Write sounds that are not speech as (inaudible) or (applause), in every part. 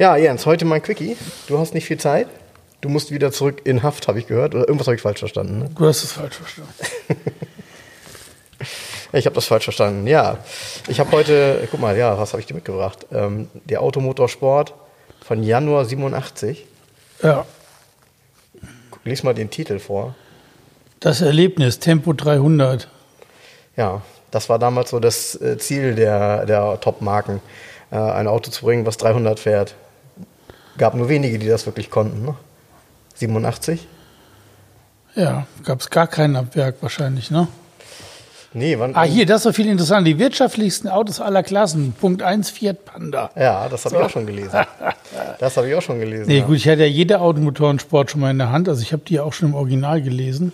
Ja, Jens, heute mein Quickie. Du hast nicht viel Zeit. Du musst wieder zurück in Haft, habe ich gehört. Oder irgendwas habe ich falsch verstanden. Ne? Du hast es falsch verstanden. (laughs) ich habe das falsch verstanden. Ja, ich habe heute, guck mal, ja, was habe ich dir mitgebracht? Ähm, der Automotorsport von Januar 87. Ja. Lies mal den Titel vor. Das Erlebnis, Tempo 300. Ja, das war damals so das äh, Ziel der, der Top-Marken, äh, ein Auto zu bringen, was 300 fährt. Gab nur wenige, die das wirklich konnten. Ne? 87? Ja, gab es gar keinen ab Werk wahrscheinlich, ne? Nee, wann. Ah, hier, das ist doch viel interessant. Die wirtschaftlichsten Autos aller Klassen. Punkt 1, Fiat Panda. Ja, das habe so. ich auch schon gelesen. Das habe ich auch schon gelesen. Nee, ja. gut, ich hatte ja jede Automotorensport schon mal in der Hand. Also ich habe die auch schon im Original gelesen.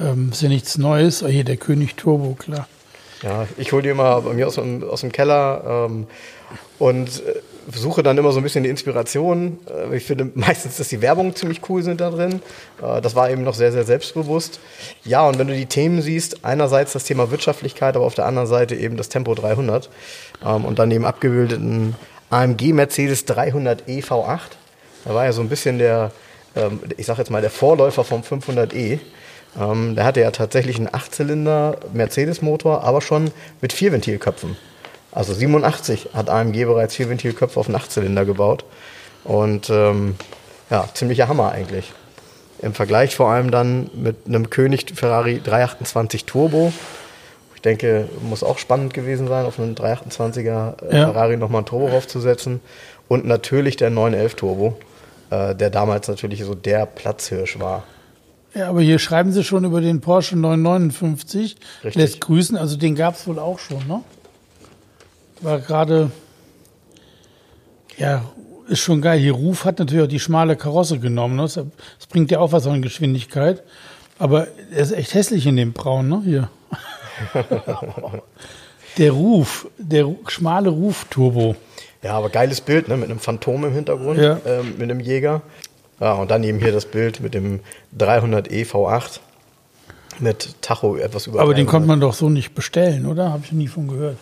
Ähm, ist ja nichts Neues. Ah, hier der König Turbo, klar. Ja, ich hole die immer bei mir aus, aus dem Keller ähm, und äh, suche dann immer so ein bisschen die Inspiration. Äh, ich finde meistens, dass die Werbung ziemlich cool sind da drin. Äh, das war eben noch sehr, sehr selbstbewusst. Ja, und wenn du die Themen siehst, einerseits das Thema Wirtschaftlichkeit, aber auf der anderen Seite eben das Tempo 300 ähm, und dann eben abgebildeten AMG Mercedes 300 e V8. Da war ja so ein bisschen der, ähm, ich sag jetzt mal, der Vorläufer vom 500e. Ähm, der hatte ja tatsächlich einen Achtzylinder Mercedes-Motor, aber schon mit vier Ventilköpfen. Also 87 hat AMG bereits vier Ventilköpfe auf einen Achtzylinder gebaut. Und ähm, ja, ziemlicher Hammer eigentlich. Im Vergleich vor allem dann mit einem König Ferrari 328 Turbo. Ich denke, muss auch spannend gewesen sein, auf einen 328er äh, ja. Ferrari nochmal ein Turbo draufzusetzen. Und natürlich der 911 Turbo, äh, der damals natürlich so der Platzhirsch war. Ja, aber hier schreiben sie schon über den Porsche 959. Richtig. Lässt grüßen, also den gab es wohl auch schon, ne? War gerade, ja, ist schon geil. Hier Ruf hat natürlich auch die schmale Karosse genommen. Ne? Das, das bringt ja auch was an Geschwindigkeit. Aber er ist echt hässlich in dem Braun, ne? Hier. (laughs) der Ruf, der schmale Ruf-Turbo. Ja, aber geiles Bild, ne? Mit einem Phantom im Hintergrund, Ja. ähm, mit einem Jäger. Ja, und dann eben hier das Bild mit dem 300e V8 mit Tacho etwas über. Aber den 300. konnte man doch so nicht bestellen, oder? Habe ich nie von gehört.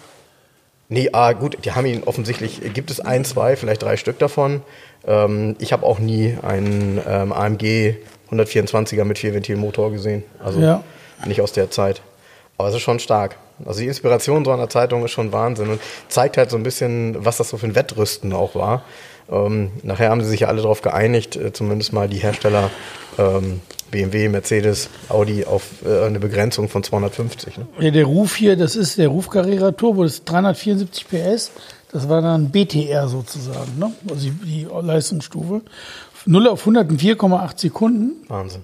Nee, ah, gut, die haben ihn offensichtlich, gibt es ein, zwei, vielleicht drei Stück davon. Ähm, ich habe auch nie einen ähm, AMG 124er mit Vierventilmotor gesehen. Also Ja. nicht aus der Zeit. Aber es ist schon stark. Also die Inspiration so einer Zeitung ist schon Wahnsinn und zeigt halt so ein bisschen, was das so für ein Wettrüsten auch war. Ähm, nachher haben sie sich ja alle darauf geeinigt, äh, zumindest mal die Hersteller ähm, BMW, Mercedes, Audi auf äh, eine Begrenzung von 250. Ne? Ja, der Ruf hier, das ist der Ruf Carrera Turbo, das ist 374 PS. Das war dann BTR sozusagen, ne? also die, die Leistungsstufe. 0 auf 104,8 Sekunden. Wahnsinn.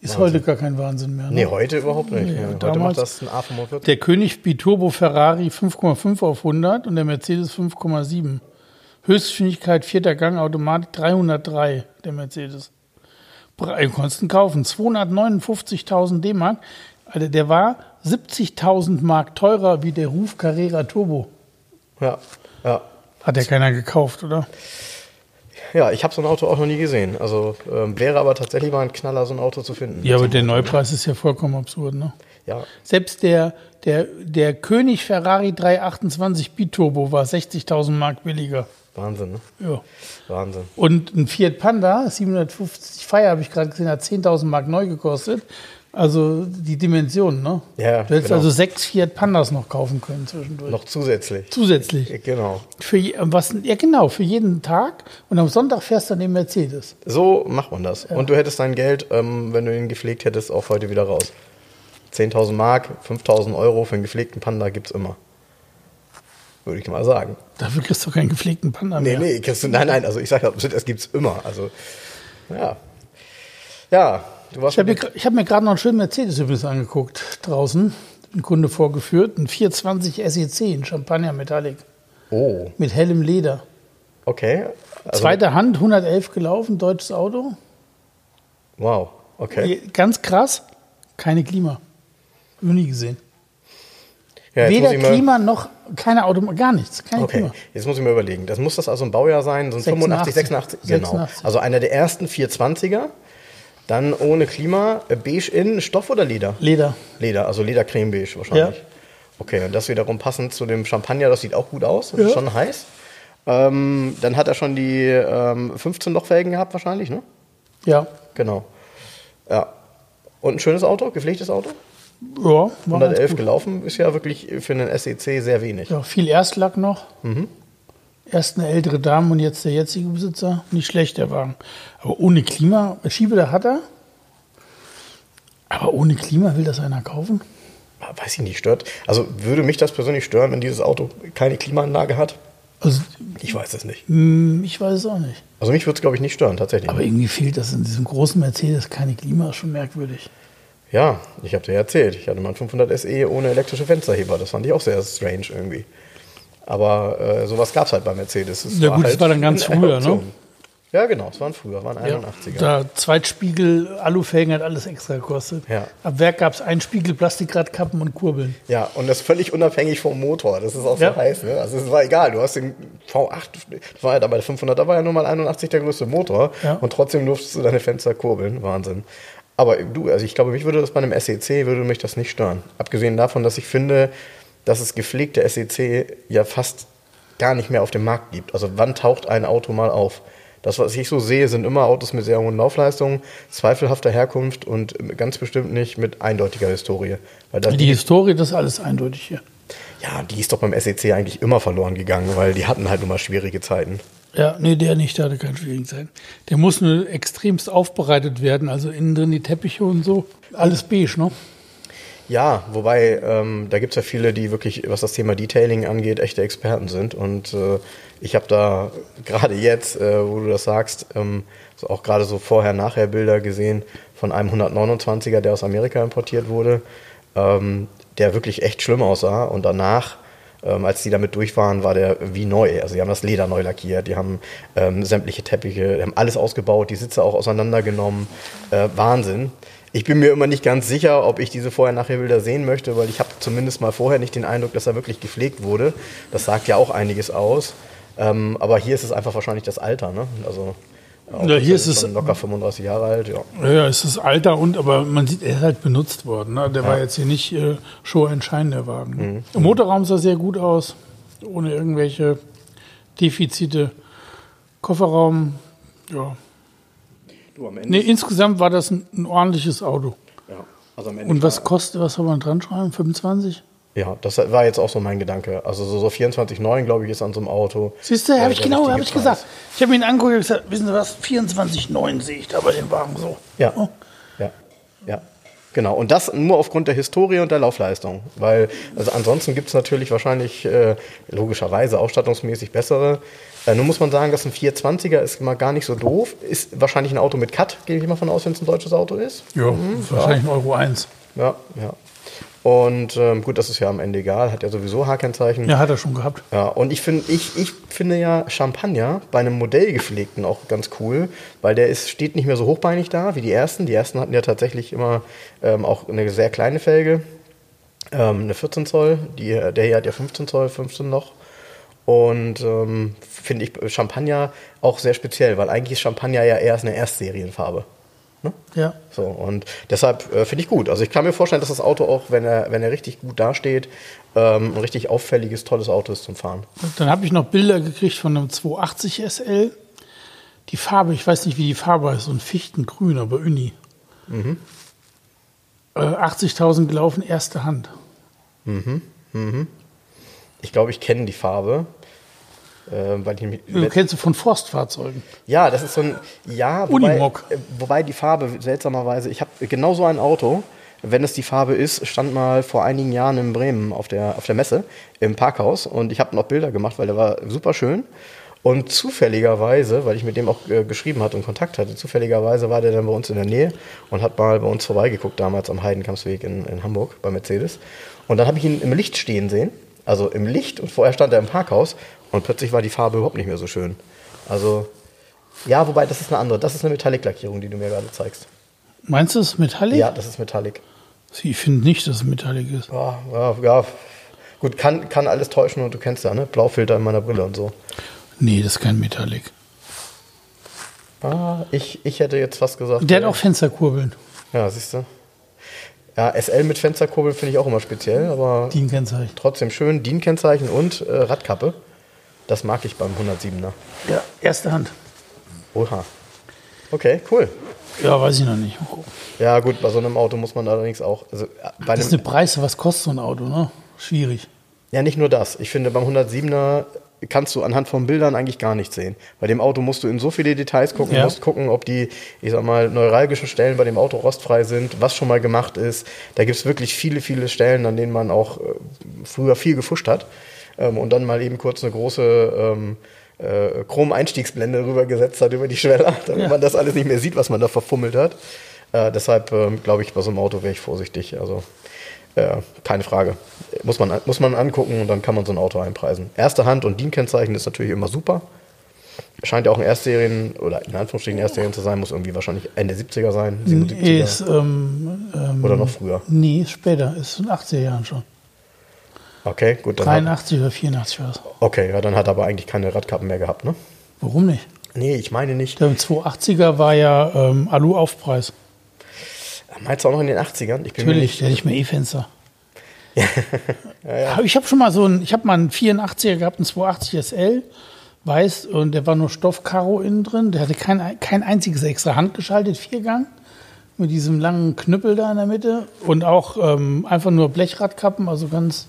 Ist Wahnsinn. heute gar kein Wahnsinn mehr. Ne? Nee, heute überhaupt nicht. Nee, Ja, heute damals- macht das ein A45. Der König Biturbo Ferrari 5,5 auf 100 und der Mercedes 5,7. Höchstgeschwindigkeit, vierter Gang, Automatik 303, der Mercedes. Pre- Konntest ihn kaufen, 259.000 D-Mark. Alter, der war 70.000 Mark teurer wie der Ruf Carrera Turbo. Ja, ja. Hat ja keiner gekauft, oder? Ja, ich habe so ein Auto auch noch nie gesehen. Also ähm, wäre aber tatsächlich mal ein Knaller, so ein Auto zu finden. Ja, aber der Neupreis ist ja vollkommen absurd, ne? Ja, Selbst der, der, der König Ferrari 328 Biturbo war 60.000 Mark billiger. Wahnsinn, ne? Ja. Wahnsinn. Und ein Fiat Panda, 750 Fire, habe ich gerade gesehen, hat 10.000 Mark neu gekostet. Also die Dimension, ne? Ja, Du hättest genau. also sechs Fiat Pandas noch kaufen können zwischendurch. Noch zusätzlich. Zusätzlich. Genau. Für, je- was, ja, genau, für jeden Tag. Und am Sonntag fährst du dann den Mercedes. So macht man das. Und du hättest dein Geld, ähm, wenn du ihn gepflegt hättest, auch heute wieder raus. 10.000 Mark, 5.000 Euro für einen gepflegten Panda gibt's immer. Würde ich mal sagen. Dafür kriegst du keinen gepflegten Panda Nee, mehr. nee, kriegst du, nein, nein, also ich sage, das gibt's immer. Also, ja. Ja, du warst Ich habe mir, hab mir gerade noch einen schönen Mercedes übrigens angeguckt draußen. Ein Kunde vorgeführt, ein 420 SEC in Champagner Metallic. Oh, mit hellem Leder. okay. Also, Zweite Hand, 111 gelaufen, deutsches Auto. Wow, okay. Ganz krass, keine Klima. Noch nie gesehen. Ja, Weder Klima noch keine Auto, gar nichts, keine Okay, Klima. jetzt muss ich mir überlegen. Das muss das also ein Baujahr sein, so ein 85, 86, 86, genau. 86. Also einer der ersten 420er. Dann ohne Klima, äh, beige innen, Stoff oder Leder? Leder. Leder, also Ledercremebeige wahrscheinlich. Ja. Okay, und das wiederum passend zu dem Champagner, das sieht auch gut aus, Ja. ist schon heiß. Ähm, dann hat er schon die ähm, 15 Lochfelgen gehabt wahrscheinlich, ne? Ja. Genau. Ja. Und ein schönes Auto, gepflegtes Auto? Ja, war ganz 111 gut. gelaufen, ist ja wirklich für einen SEC sehr wenig. Ja, viel Erstlack noch. Mhm. Erst eine ältere Dame und jetzt der jetzige Besitzer. Nicht schlecht, der Wagen. Aber ohne Klima, Schiebedach hat er. Aber ohne Klima will das einer kaufen? Weiß ich nicht, stört. Also würde mich das persönlich stören, wenn dieses Auto keine Klimaanlage hat? Also, Ich weiß es nicht. hm, ich weiß es auch nicht. Also mich würde es, glaube ich, nicht stören, tatsächlich. Aber irgendwie fehlt das in diesem großen Mercedes keine Klima, ist schon merkwürdig. Ja, ich habe dir erzählt, ich hatte mal einen 500 SE ohne elektrische Fensterheber. Das fand ich auch sehr strange irgendwie. Aber äh, sowas gab es halt bei Mercedes. Es Ja gut, das war dann ganz früher, Option. ne? Ja, genau, es waren früher, waren 81er. Da Zweitspiegel, Alufelgen hat alles extra gekostet. Ja. Ab Werk gab es einen Spiegel, Plastikradkappen und Kurbeln. Ja, und das völlig unabhängig vom Motor. Das ist auch Ja. so heiß. Ne? Also es war egal. Du hast den V8, das war ja dabei der 500, da war ja nur mal 81 der größte Motor. Ja. Und trotzdem durftest du deine Fenster kurbeln. Wahnsinn. Aber du, also ich glaube, mich würde das bei einem SEC, würde mich das nicht stören. Abgesehen davon, dass ich finde, dass es gepflegte SEC ja fast gar nicht mehr auf dem Markt gibt. Also wann taucht ein Auto mal auf? Das, was ich so sehe, sind immer Autos mit sehr hohen Laufleistungen, zweifelhafter Herkunft und ganz bestimmt nicht mit eindeutiger Historie. Weil das, Die Historie, das ist alles eindeutig hier. ja, die ist doch beim SEC eigentlich immer verloren gegangen, weil die hatten halt nun mal schwierige Zeiten. Ja, nee, der nicht, der hatte keine schwierigen Zeiten. Der muss nur extremst aufbereitet werden, also innen drin die Teppiche und so. Alles beige, ne? Ja, wobei ähm, da gibt's ja viele, die wirklich, was das Thema Detailing angeht, echte Experten sind. Und äh, ich habe da (laughs) gerade jetzt, äh, wo du das sagst, ähm, so auch gerade so Vorher-Nachher-Bilder gesehen von einem 129er, der aus Amerika importiert wurde, ähm, der wirklich echt schlimm aussah. Und danach, ähm, als die damit durch waren, war der wie neu. Also die haben das Leder neu lackiert, die haben ähm, sämtliche Teppiche, die haben alles ausgebaut, die Sitze auch auseinandergenommen. Äh, Wahnsinn. Ich bin mir immer nicht ganz sicher, ob ich diese Vorher-Nachher-Bilder sehen möchte, weil ich habe zumindest mal vorher nicht den Eindruck, dass er wirklich gepflegt wurde. Das sagt ja auch einiges aus. Ähm, aber hier ist es einfach wahrscheinlich das Alter. Ne? Also, Ja, hier ist es- locker 35 Jahre alt. Ja. Ja, es ist Alter und, aber man sieht, er ist halt benutzt worden. Ne? Der war jetzt hier nicht äh, Show entscheidend, der Wagen. Ne? Der Motorraum sah sehr gut aus, ohne irgendwelche Defizite. Kofferraum, ja. Du, am Ende, Nee, insgesamt war das ein, ein ordentliches Auto. ja. Also am Ende Und was kostet, was soll man dran schreiben? 25? Ja, das war jetzt auch so mein Gedanke. Also so, so 24,9 glaube ich ist an so einem Auto. Siehst du, habe ich genau, habe ich gesagt. Ich habe ihn angeguckt und gesagt, wissen Sie was, 24,9 sehe ich da bei dem Wagen so. Ja. Oh. Ja, ja. Genau. Und das nur aufgrund der Historie und der Laufleistung. Weil, also ansonsten gibt es natürlich wahrscheinlich äh, logischerweise ausstattungsmäßig bessere. Äh, nun muss man sagen, dass ein 420er ist mal gar nicht so doof. Ist wahrscheinlich ein Auto mit Cut, gehe ich mal von aus, wenn es ein deutsches Auto ist. Ja, ist wahrscheinlich ein Euro 1. Ja, ja. Und ähm, gut, das ist ja am Ende egal, hat ja sowieso H-Kennzeichen. Ja, hat er schon gehabt. Ja, und ich finde ich, ich finde ja Champagner bei einem Modellgepflegten auch ganz cool, weil der ist, steht nicht mehr so hochbeinig da wie die ersten. Die ersten hatten ja tatsächlich immer ähm, auch eine sehr kleine Felge, ähm, eine 14 Zoll. Die, der hier hat ja 15 Zoll, 15 noch. Und ähm, finde ich Champagner auch sehr speziell, weil eigentlich ist Champagner ja erst eine Erstserienfarbe. Ne? Ja. So, und deshalb äh, finde ich gut. Also ich kann mir vorstellen, dass das Auto auch, wenn er, wenn er richtig gut dasteht, ähm, ein richtig auffälliges, tolles Auto ist zum Fahren. Dann habe ich noch Bilder gekriegt von einem 280 SL. Die Farbe, ich weiß nicht, wie die Farbe heißt, so ein Fichtengrün, aber Uni. Äh, 80.000 gelaufen, erste Hand. Ich glaube, ich kenne die Farbe. Äh, weil ich Du kennst du von Forstfahrzeugen. ja, das ist so ein. Ja, wobei, Unimog. äh, wobei die Farbe seltsamerweise. Ich habe genau so ein Auto. Wenn es die Farbe ist, stand mal vor einigen Jahren in Bremen auf der, auf der Messe im Parkhaus und ich habe noch Bilder gemacht, weil der war super schön. Und zufälligerweise, weil ich mit dem auch äh, geschrieben hatte und Kontakt hatte, zufälligerweise war der dann bei uns in der Nähe und hat mal bei uns vorbeigeguckt, damals am Heidenkampsweg in, in Hamburg bei Mercedes. Und dann habe ich ihn im Licht stehen sehen, also im Licht und vorher stand er im Parkhaus Und plötzlich war die Farbe überhaupt nicht mehr so schön. Also, ja, wobei, das ist eine andere. Das ist eine Metallic-Lackierung, die du mir gerade zeigst. Meinst du es Metallic? Ja, das ist Metallic. Ich finde nicht, dass es Metallic ist. Ja, ja, ja. Gut, kann, kann alles täuschen und du kennst ja, ne? Blaufilter in meiner Brille und so. Nee, das ist kein Metallic. Ah, ich, ich hätte jetzt fast gesagt. Der hat auch Fensterkurbeln. Ja, siehst du. Ja, SL mit Fensterkurbel finde ich auch immer speziell, aber DIN-Kennzeichen. trotzdem schön. DIN-Kennzeichen und äh, Radkappe. Das mag ich beim 107er. Ja, erste Hand. Oha. Okay, cool. Ja, weiß ich noch nicht. Gucken. Ja, gut, bei so einem Auto muss man allerdings auch. Also, äh, Das ist eine Preise, was kostet so ein Auto, ne? Schwierig. ja, nicht nur das. Ich finde, beim 107er kannst du anhand von Bildern eigentlich gar nichts sehen. Bei dem Auto musst du in so viele Details gucken, Ja. musst gucken, ob die, ich sag mal, neuralgischen Stellen bei dem Auto rostfrei sind, was schon mal gemacht ist. Da gibt es wirklich viele, viele Stellen, an denen man auch äh, früher viel gefuscht hat. Ähm, und dann mal eben kurz eine große ähm, äh, Chrom-Einstiegsblende rübergesetzt hat über die Schweller, (laughs) damit Ja. man das alles nicht mehr sieht, was man da verfummelt hat. Äh, deshalb ähm, glaube ich, bei so einem Auto wäre ich vorsichtig. Also äh, keine Frage. Muss man, muss man angucken und dann kann man so ein Auto einpreisen. Erste Hand und DIN-Kennzeichen ist natürlich immer super. Scheint ja auch ein Erstserien oder in Anführungsstrichen Erstserien zu sein, muss irgendwie wahrscheinlich Ende 70er sein, 77er Nee, ist, ähm, ähm, oder noch früher. Nee, ist später. Ist in den 80er Jahren schon. Okay, gut. Dann hat, 83 oder 84 war es. okay, ja, dann hat er aber eigentlich keine Radkappen mehr gehabt, ne? Warum nicht? Nee, ich meine nicht. Der 280er war ja ähm, Alu-Aufpreis. Meinst du auch noch in den 80ern? Ich bin Natürlich, der hat nicht mehr E-Fenster. (laughs) Aber Ich habe schon mal so einen, ich habe mal einen 84er gehabt, einen 280 SL, weiß, und der war nur Stoffkaro innen drin. Der hatte kein, kein einziges extra handgeschaltet, Viergang, mit diesem langen Knüppel da in der Mitte und auch ähm, einfach nur Blechradkappen, also ganz.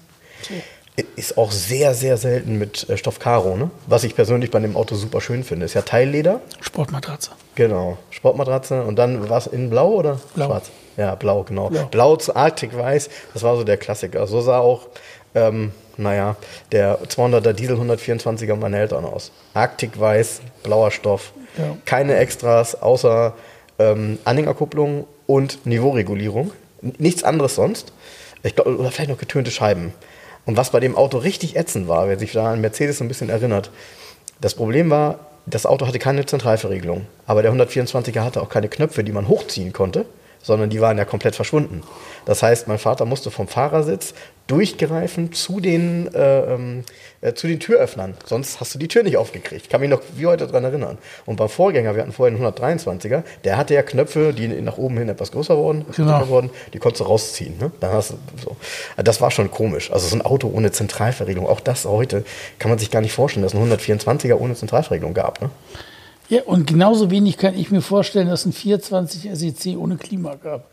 Ist auch sehr, sehr selten mit äh, Stoff Karo, ne? Was ich persönlich bei dem Auto super schön finde. Ist ja Teilleder. Sportmatratze. Genau. Sportmatratze. Und dann war es in blau oder Blau. schwarz? Ja, blau, genau. Blau. Blau, zu Arctic Weiß. Das war so der Klassiker. So sah auch, ähm, naja, der 200er Diesel 124er meiner Eltern aus. Arctic Weiß, blauer Stoff. Ja. Keine Extras außer ähm, Anhängerkupplung und Niveauregulierung. Nichts anderes sonst. Ich glaub, oder vielleicht noch getönte Scheiben. Und was bei dem Auto richtig ätzend war, wer sich da an Mercedes ein bisschen erinnert, das Problem war, das Auto hatte keine Zentralverriegelung. Aber der 124er hatte auch keine Knöpfe, die man hochziehen konnte, sondern die waren ja komplett verschwunden. Das heißt, mein Vater musste vom Fahrersitz durchgreifen zu den, äh, ähm, äh, zu den Türöffnern. Sonst hast du die Tür nicht aufgekriegt. Ich kann mich noch wie heute daran erinnern. Und beim Vorgänger, wir hatten vorher einen 123er, der hatte ja Knöpfe, die nach oben hin etwas größer wurden, Genau. wurden, die konntest du rausziehen. Ne? Dann hast du so. Das war schon komisch. Also so ein Auto ohne Zentralverriegelung, auch das heute kann man sich gar nicht vorstellen, dass es einen 124er ohne Zentralverriegelung gab. Ne? Ja, und genauso wenig kann ich mir vorstellen, dass ein 420 SEC ohne Klima gab.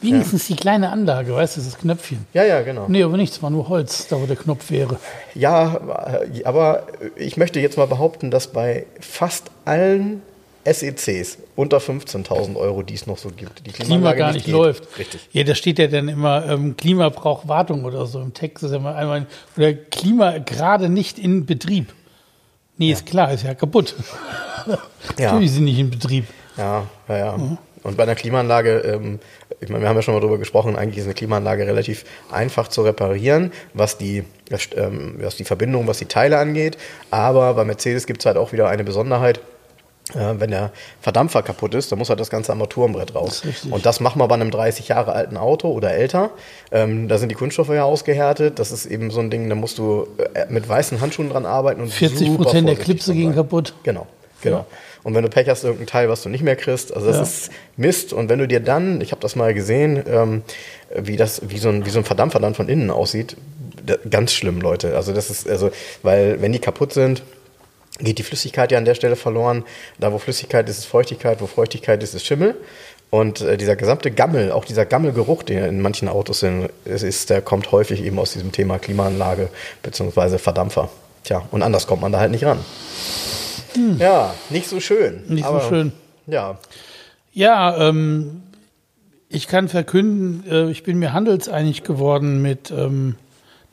Wenigstens die kleine Anlage, weißt du, das Knöpfchen. Ja, ja, genau. Nee, aber nichts, war nur Holz, da wo der Knopf wäre. Ja, aber ich möchte jetzt mal behaupten, dass bei fast allen SECs unter 15.000 Euro, die es noch so gibt, die Klima Klimaanlage gar nicht geht. läuft. Richtig. Ja, da steht ja dann immer, ähm, Klima braucht Wartung oder so im Text. Ist ja immer einmal, oder Klima gerade nicht in Betrieb. Nee, ist klar, ist ja kaputt. Ja. Natürlich sind nicht in Betrieb. Ja, ja, ja. Und bei einer Klimaanlage, ähm, ich meine, wir haben ja schon mal darüber gesprochen, eigentlich ist eine Klimaanlage relativ einfach zu reparieren, was die, ähm, was die Verbindung, was die Teile angeht. Aber bei Mercedes gibt es halt auch wieder eine Besonderheit. Äh, wenn der Verdampfer kaputt ist, dann muss halt das ganze Armaturenbrett raus. Das. Und das machen wir bei einem 30 Jahre alten Auto oder älter. Ähm, da sind die Kunststoffe ja ausgehärtet. Das ist eben so ein Ding, da musst du äh, mit weißen Handschuhen dran arbeiten und 40 super Prozent der Klipse gehen kaputt. Genau, genau. Und wenn du Pech hast, irgendein Teil, was du nicht mehr kriegst, also das Ja. ist Mist. Und wenn du dir dann, ich habe das mal gesehen, ähm, wie das, wie so ein, wie so ein Verdampfer dann von innen aussieht, da, ganz schlimm, Leute. Also das ist, also, weil wenn die kaputt sind, geht die Flüssigkeit ja an der Stelle verloren. Da, wo Flüssigkeit ist, ist Feuchtigkeit, wo Feuchtigkeit ist, ist Schimmel. Und äh, dieser gesamte Gammel, auch dieser Gammelgeruch, der in manchen Autos sind, ist, der kommt häufig eben aus diesem Thema Klimaanlage beziehungsweise Verdampfer. Tja, und anders kommt man da halt nicht ran. Ja, nicht so schön. Hm. Nicht so schön. Ja, Ja, ähm, ich kann verkünden, äh, ich bin mir handelseinig geworden mit ähm,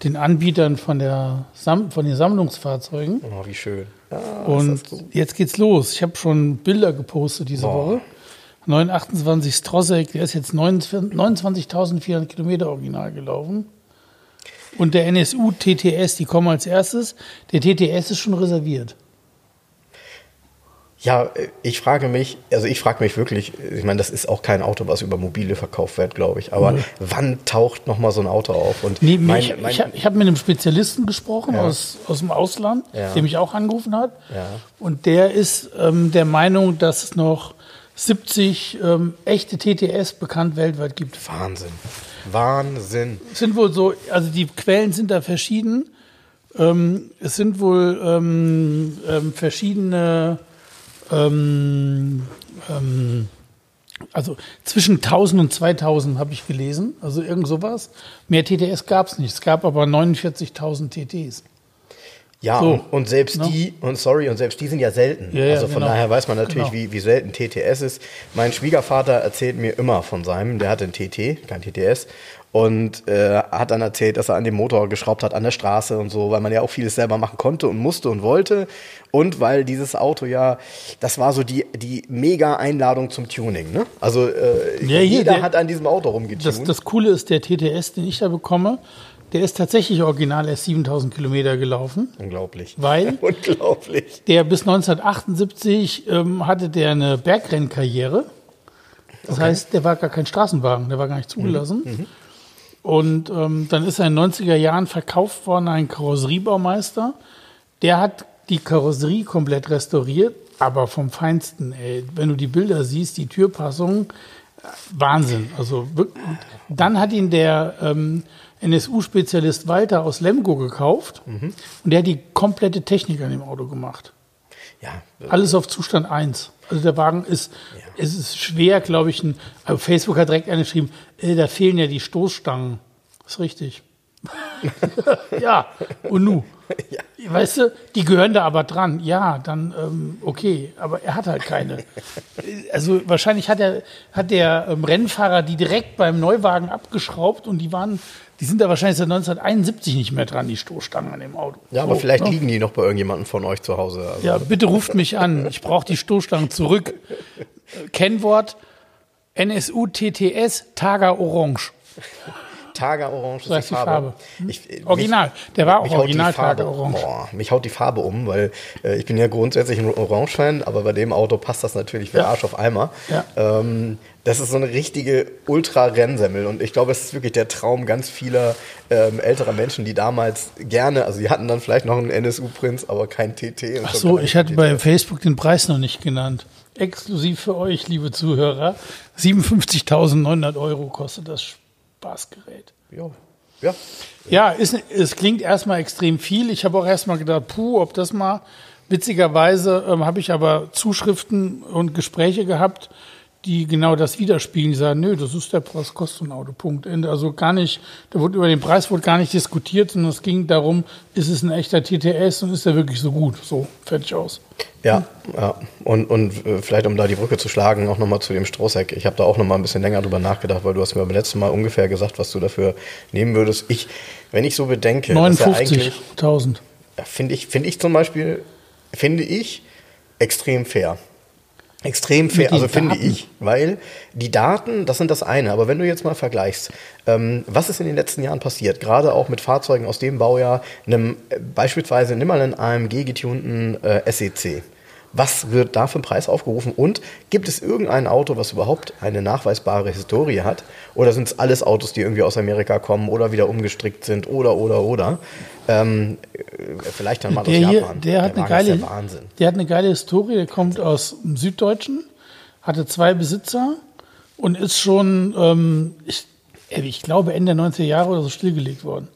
den Anbietern von, der Sam von den Sammlungsfahrzeugen. oh, wie schön. Ja, Und jetzt geht's los. Ich habe schon Bilder gepostet diese Boah. Woche. 928 Strosek, der ist jetzt 29 29.400 Kilometer original gelaufen. Und der NSU TTS, die kommen als erstes. Der TTS ist schon reserviert. Ja, ich frage mich, also ich frage mich wirklich, ich meine, das ist auch kein Auto, was über mobile verkauft wird, glaube ich. Aber mhm. wann taucht noch mal so ein Auto auf? Und nee, mein, ich, ich habe hab mit einem Spezialisten gesprochen ja. aus, aus dem Ausland, ja. der mich auch angerufen hat. Ja. Und der ist ähm, der Meinung, dass es noch 70 ähm, echte TTS bekannt weltweit gibt. Wahnsinn. Wahnsinn. Es sind wohl so, also die Quellen sind da verschieden. Ähm, es sind wohl ähm, ähm, verschiedene ähm, ähm, also zwischen 1000 und 2000 habe ich gelesen, also irgend sowas. Mehr TTS gab es nicht. Es gab aber 49.000 TTs. Ja, so. und, selbst? Ne? die, und sorry, und selbst die sind ja selten. Ja, also von genau. daher weiß man natürlich, genau. wie, wie selten TTS ist. Mein Schwiegervater erzählt mir immer von seinem, der hatte einen TT, kein TTS, und äh, hat dann erzählt, dass er an dem Motor geschraubt hat an der Straße und so, weil man ja auch vieles selber machen konnte und musste und wollte und weil dieses Auto ja, das war so die, die mega Einladung zum Tuning. Ne? Also äh, ja, jeder der, hat an diesem Auto rumgetunt. Das, das Coole ist, der TTS, den ich da bekomme, der ist tatsächlich original erst 7000 Kilometer gelaufen. Unglaublich. Weil (laughs) Unglaublich. der bis 1978 ähm, hatte der eine Bergrennkarriere. Das okay. heißt, der war gar kein Straßenwagen, der war gar nicht zugelassen. Mhm. Mhm. Und ähm, dann ist er in den 90er Jahren verkauft worden an einen Karosseriebaumeister. Der hat die Karosserie komplett restauriert, aber vom Feinsten. Ey. Wenn du die Bilder siehst, die Türpassung, Wahnsinn. Also dann hat ihn der ähm, NSU-Spezialist Walter aus Lemgo gekauft mhm. und der hat die komplette Technik an dem Auto gemacht. Ja. Alles auf Zustand 1. Also der Wagen ist, ja. es ist schwer, glaube ich. Ein, also Facebook hat direkt geschrieben, äh, da fehlen ja die Stoßstangen. Das ist richtig. (laughs) (laughs) ja, und nu. Ja. Weißt du, die gehören da aber dran. Ja, dann ähm, okay, aber er hat halt keine. (laughs) Also wahrscheinlich hat, er, hat der ähm, Rennfahrer die direkt beim Neuwagen abgeschraubt und die waren die sind da wahrscheinlich seit 1971 nicht mehr dran, die Stoßstangen an dem Auto. Ja, aber so, vielleicht ne? liegen die noch bei irgendjemandem von euch zu Hause. Also. Ja, bitte ruft mich an. Ich brauche die Stoßstangen zurück. Kennwort NSU TTS Tager Orange. Tager Orange ist die Farbe. Farbe. Ich, original, mich, der war auch original Tager Orange. Boah, mich haut die Farbe um, weil äh, ich bin ja grundsätzlich ein Orange-Fan, aber bei dem Auto passt das natürlich für ja. Arsch auf Eimer. Ja. Ähm, das ist so eine richtige Ultra-Rennsemmel und ich glaube, es ist wirklich der Traum ganz vieler ähm, älterer Menschen, die damals gerne, also die hatten dann vielleicht noch einen NSU-Prinz, aber kein TT. Ach so, ich hatte TT. bei Facebook den Preis noch nicht genannt. Exklusiv für euch, liebe Zuhörer. 57.900 Euro kostet das Spaßgerät. Ja. Ja, ja ist, es klingt erstmal extrem viel. Ich habe auch erstmal gedacht, puh, ob das mal. Witzigerweise ähm, habe ich aber Zuschriften und Gespräche gehabt, die genau das widerspiegeln. Die sagen, nö, das ist der Preis, kostet ein Auto, Punkt. Ende. Also gar nicht, da wurde über den Preis wurde gar nicht diskutiert, sondern es ging darum, ist es ein echter TTS und ist der wirklich so gut? So, fertig aus. Ja, ja. Und, und äh, vielleicht, um da die Brücke zu schlagen, auch nochmal zu dem Strohsack. Ich habe da auch nochmal ein bisschen länger drüber nachgedacht, weil du hast mir beim letzten Mal ungefähr gesagt, was du dafür nehmen würdest. Ich, wenn ich so bedenke, 59.000. Ja, finde ich, finde ich zum Beispiel, finde ich extrem fair. Extrem fair, also finde ich, weil die Daten, das sind das eine, aber wenn du jetzt mal vergleichst, ähm, was ist in den letzten Jahren passiert, gerade auch mit Fahrzeugen aus dem Baujahr, einem, äh, beispielsweise nimm mal einen AMG getunten äh, SEC. Was wird da für ein Preis aufgerufen? Und gibt es irgendein Auto, was überhaupt eine nachweisbare Historie hat? Oder sind es alles Autos, die irgendwie aus Amerika kommen oder wieder umgestrickt sind oder, oder, oder? Ähm, vielleicht dann mal der aus Japan. der, hat der eine geile, ja der hat eine geile Historie. Der kommt aus dem Süddeutschen, hatte zwei Besitzer und ist schon, ähm, ich, ich glaube, Ende der 90er Jahre oder so stillgelegt worden.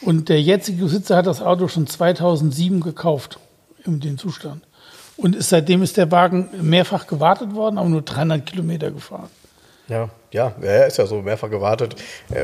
Und der jetzige Besitzer hat das Auto schon 2007 gekauft, in dem Zustand. Und ist, seitdem ist der Wagen mehrfach gewartet worden, aber nur 300 Kilometer gefahren. Ja, ja, er ist ja so mehrfach gewartet. Äh,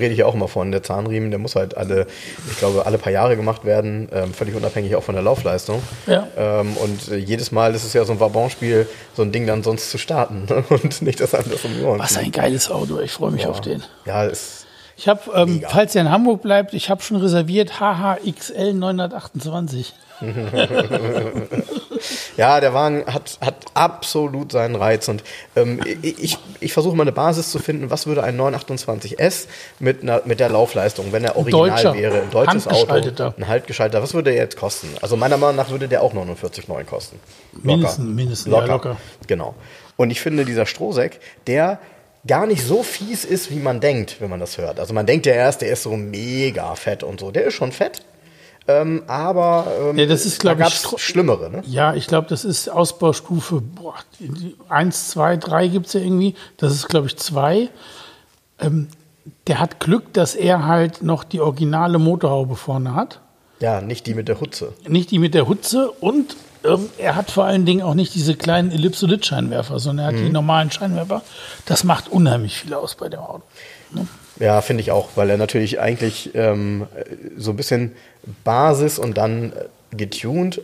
rede ich ja auch immer von. Der Zahnriemen, der muss halt alle, ich glaube, alle paar Jahre gemacht werden, ähm, völlig unabhängig auch von der Laufleistung. Ja. Ähm, und äh, jedes Mal ist es ja so ein Wabonspiel, so ein Ding dann sonst zu starten ne? (laughs) und nicht das andere um die Ohren. Was ein geiles Auto, ich freue mich ja. auf den. Ja, ist. Ich habe, ähm, falls er in Hamburg bleibt, ich habe schon reserviert HHXL 928. (laughs) ja, der Wagen hat, hat absolut seinen Reiz. Und ähm, ich, ich versuche mal eine Basis zu finden, was würde ein 928S mit, einer, mit der Laufleistung, wenn er original Deutscher, wäre, ein deutsches Auto, ein Haltgeschalter, was würde er jetzt kosten? Also meiner Meinung nach würde der auch 49,9 kosten. Mindestens, mindestens, ja, locker. Genau. Und ich finde, dieser Strohsack, der gar nicht so fies ist, wie man denkt, wenn man das hört. Also man denkt ja erst, der ist so mega fett und so. Der ist schon fett, ähm, aber ähm, Ja, das ist, da gab's stro- schlimmere, ne? Ja, ich glaube, das ist Ausbaustufe boah, die- die- eins, zwei, drei gibt es ja irgendwie. Das ist, glaube ich, zwei. Ähm, der hat Glück, dass er halt noch die originale Motorhaube vorne hat. Ja, nicht die mit der Hutze. Nicht die mit der Hutze und ähm, er hat vor allen Dingen auch nicht diese kleinen Ellipsolit-Scheinwerfer, sondern er hat die normalen Scheinwerfer. Das macht unheimlich viel aus bei dem Auto. Ja, finde ich auch, weil er natürlich eigentlich ähm, so ein bisschen Basis und dann äh, getuned,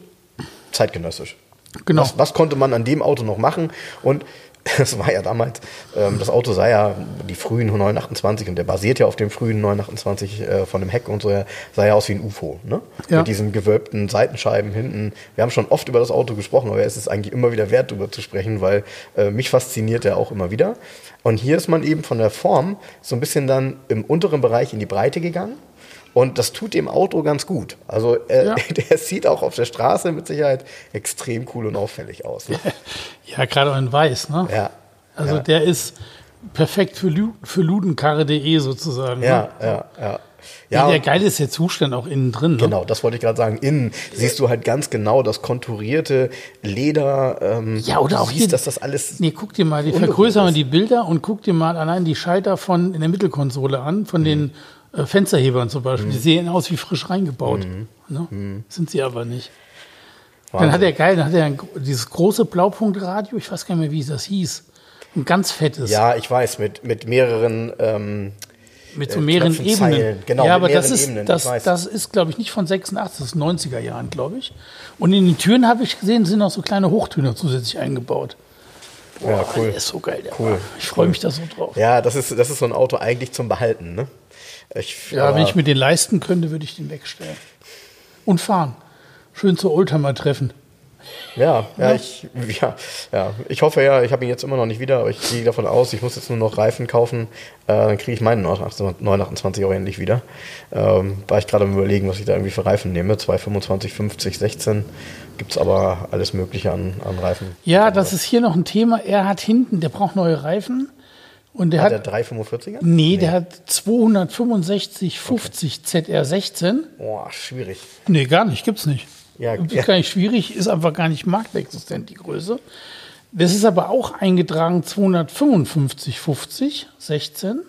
zeitgenössisch. Genau. Was, was konnte man an dem Auto noch machen? Und (laughs) es war ja damals, ähm, das Auto sei ja die frühen 928 und der basiert ja auf dem frühen 928 äh, von dem Heck und so, sah ja aus wie ein UFO, ne? Ja. Mit diesen gewölbten Seitenscheiben hinten. Wir haben schon oft über das Auto gesprochen, aber es ist eigentlich immer wieder wert, darüber zu sprechen, weil äh, mich fasziniert er auch immer wieder. Und hier ist man eben von der Form so ein bisschen dann im unteren Bereich in die Breite gegangen. Und das tut dem Auto ganz gut. Also äh, Ja. (laughs) der sieht auch auf der Straße mit Sicherheit extrem cool und auffällig aus. Ne? (laughs) Ja, gerade auch in weiß, ne? Ja. Also ja. der ist perfekt für, Lu für ludenkarre.de sozusagen. Ja, ne? ja, ja. Ja, Ja, der geil ist der Zustand auch innen drin. Ne? Genau, das wollte ich gerade sagen. Innen siehst du halt ganz genau das konturierte Leder. Ähm, Ja, oder auch siehst, hier- dass das alles. Nee, guck dir mal, die vergrößern die Bilder und guck dir mal allein die Schalter von in der Mittelkonsole an, von den äh, Fensterhebern zum Beispiel. Mhm. Die sehen aus wie frisch reingebaut. Ne? Sind sie aber nicht. Dann Wahnsinn. hat er geil, dann hat er ein, dieses große Blaupunktradio, ich weiß gar nicht mehr, wie das hieß. Ein ganz fettes. Ja, ich weiß, mit, mit mehreren. Ähm, Mit so äh, mehreren. Ebenen. Genau, ja, aber das ist, Ebenen, das, das ist, glaube ich, nicht von 86, das ist 90er Jahren, glaube ich. Und in den Türen habe ich gesehen, sind noch so kleine Hochtöner zusätzlich eingebaut. ja, cool. Der ist so geil, der Cool. Ich freue mich da so drauf. Ja, das ist, das ist so ein Auto eigentlich zum Behalten. Ne? Ich, Ja, wenn ich mir den leisten könnte, würde ich den wegstellen. Und fahren. Schön zu Oldtimer treffen. Ja, ja, ich, ja, ja, ich hoffe ja, ich habe ihn jetzt immer noch nicht wieder, aber ich gehe davon aus, ich muss jetzt nur noch Reifen kaufen, äh, dann kriege ich meinen 928 auch endlich wieder. Ähm, war ich gerade am überlegen, was ich da irgendwie für Reifen nehme. 225, 50, 16. Gibt es aber alles Mögliche an, an Reifen. Ja, das ist hier noch ein Thema. Er hat hinten, der braucht neue Reifen. Und der Hat hat, der 345er? nee, der hat 265 50 ZR16. Boah, schwierig. Nee, gar nicht, gibt's nicht. Ja, ist ja. gar nicht schwierig, ist einfach gar nicht marktexistent, die Größe. Das ist aber auch eingetragen 255 50 16.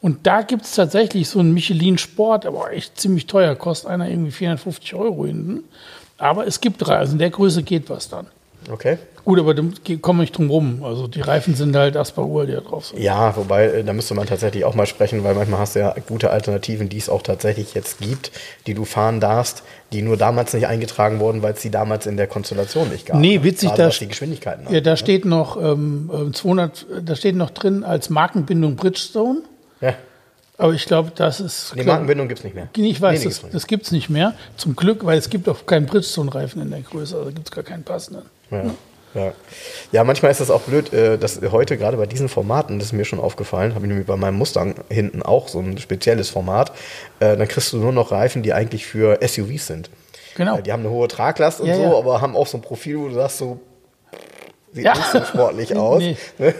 Und da gibt es tatsächlich so einen Michelin Sport, aber echt ziemlich teuer, kostet einer irgendwie 450 Euro hinten. Aber es gibt drei, also in der Größe geht was dann. Okay. Gut, aber da kommen wir nicht drum rum. Also die Reifen sind halt Asper-Uhr, die da drauf sind. Ja, wobei, äh, da müsste man tatsächlich auch mal sprechen, weil manchmal hast du ja gute Alternativen, die es auch tatsächlich jetzt gibt, die du fahren darfst, die nur damals nicht eingetragen wurden, weil es die damals in der Konstellation nicht gab. Nee, ne? witzig, Gerade da, was die Geschwindigkeiten ja, da steht noch ähm, ähm, 200, da steht noch drin als Markenbindung Bridgestone. Ja. Aber ich glaube, das ist. Die glaub- Markenbindung gibt es nicht mehr. Ich weiß, Nee, das, gibt's das gibt es nicht mehr. Zum Glück, weil es gibt auch keinen Bridgestone-Reifen in der Größe. Also gibt es gar keinen passenden. Ja, ja. ja, manchmal ist das auch blöd, äh, dass heute gerade bei diesen Formaten, das ist mir schon aufgefallen, habe ich nämlich bei meinem Mustang hinten auch so ein spezielles Format, äh, dann kriegst du nur noch Reifen, die eigentlich für SUVs sind. Genau. Äh, Die haben eine hohe Traglast und Ja, so, ja. aber haben auch so ein Profil, wo du sagst, so sieht Ja. nicht so sportlich (laughs) aus. Nee. (laughs)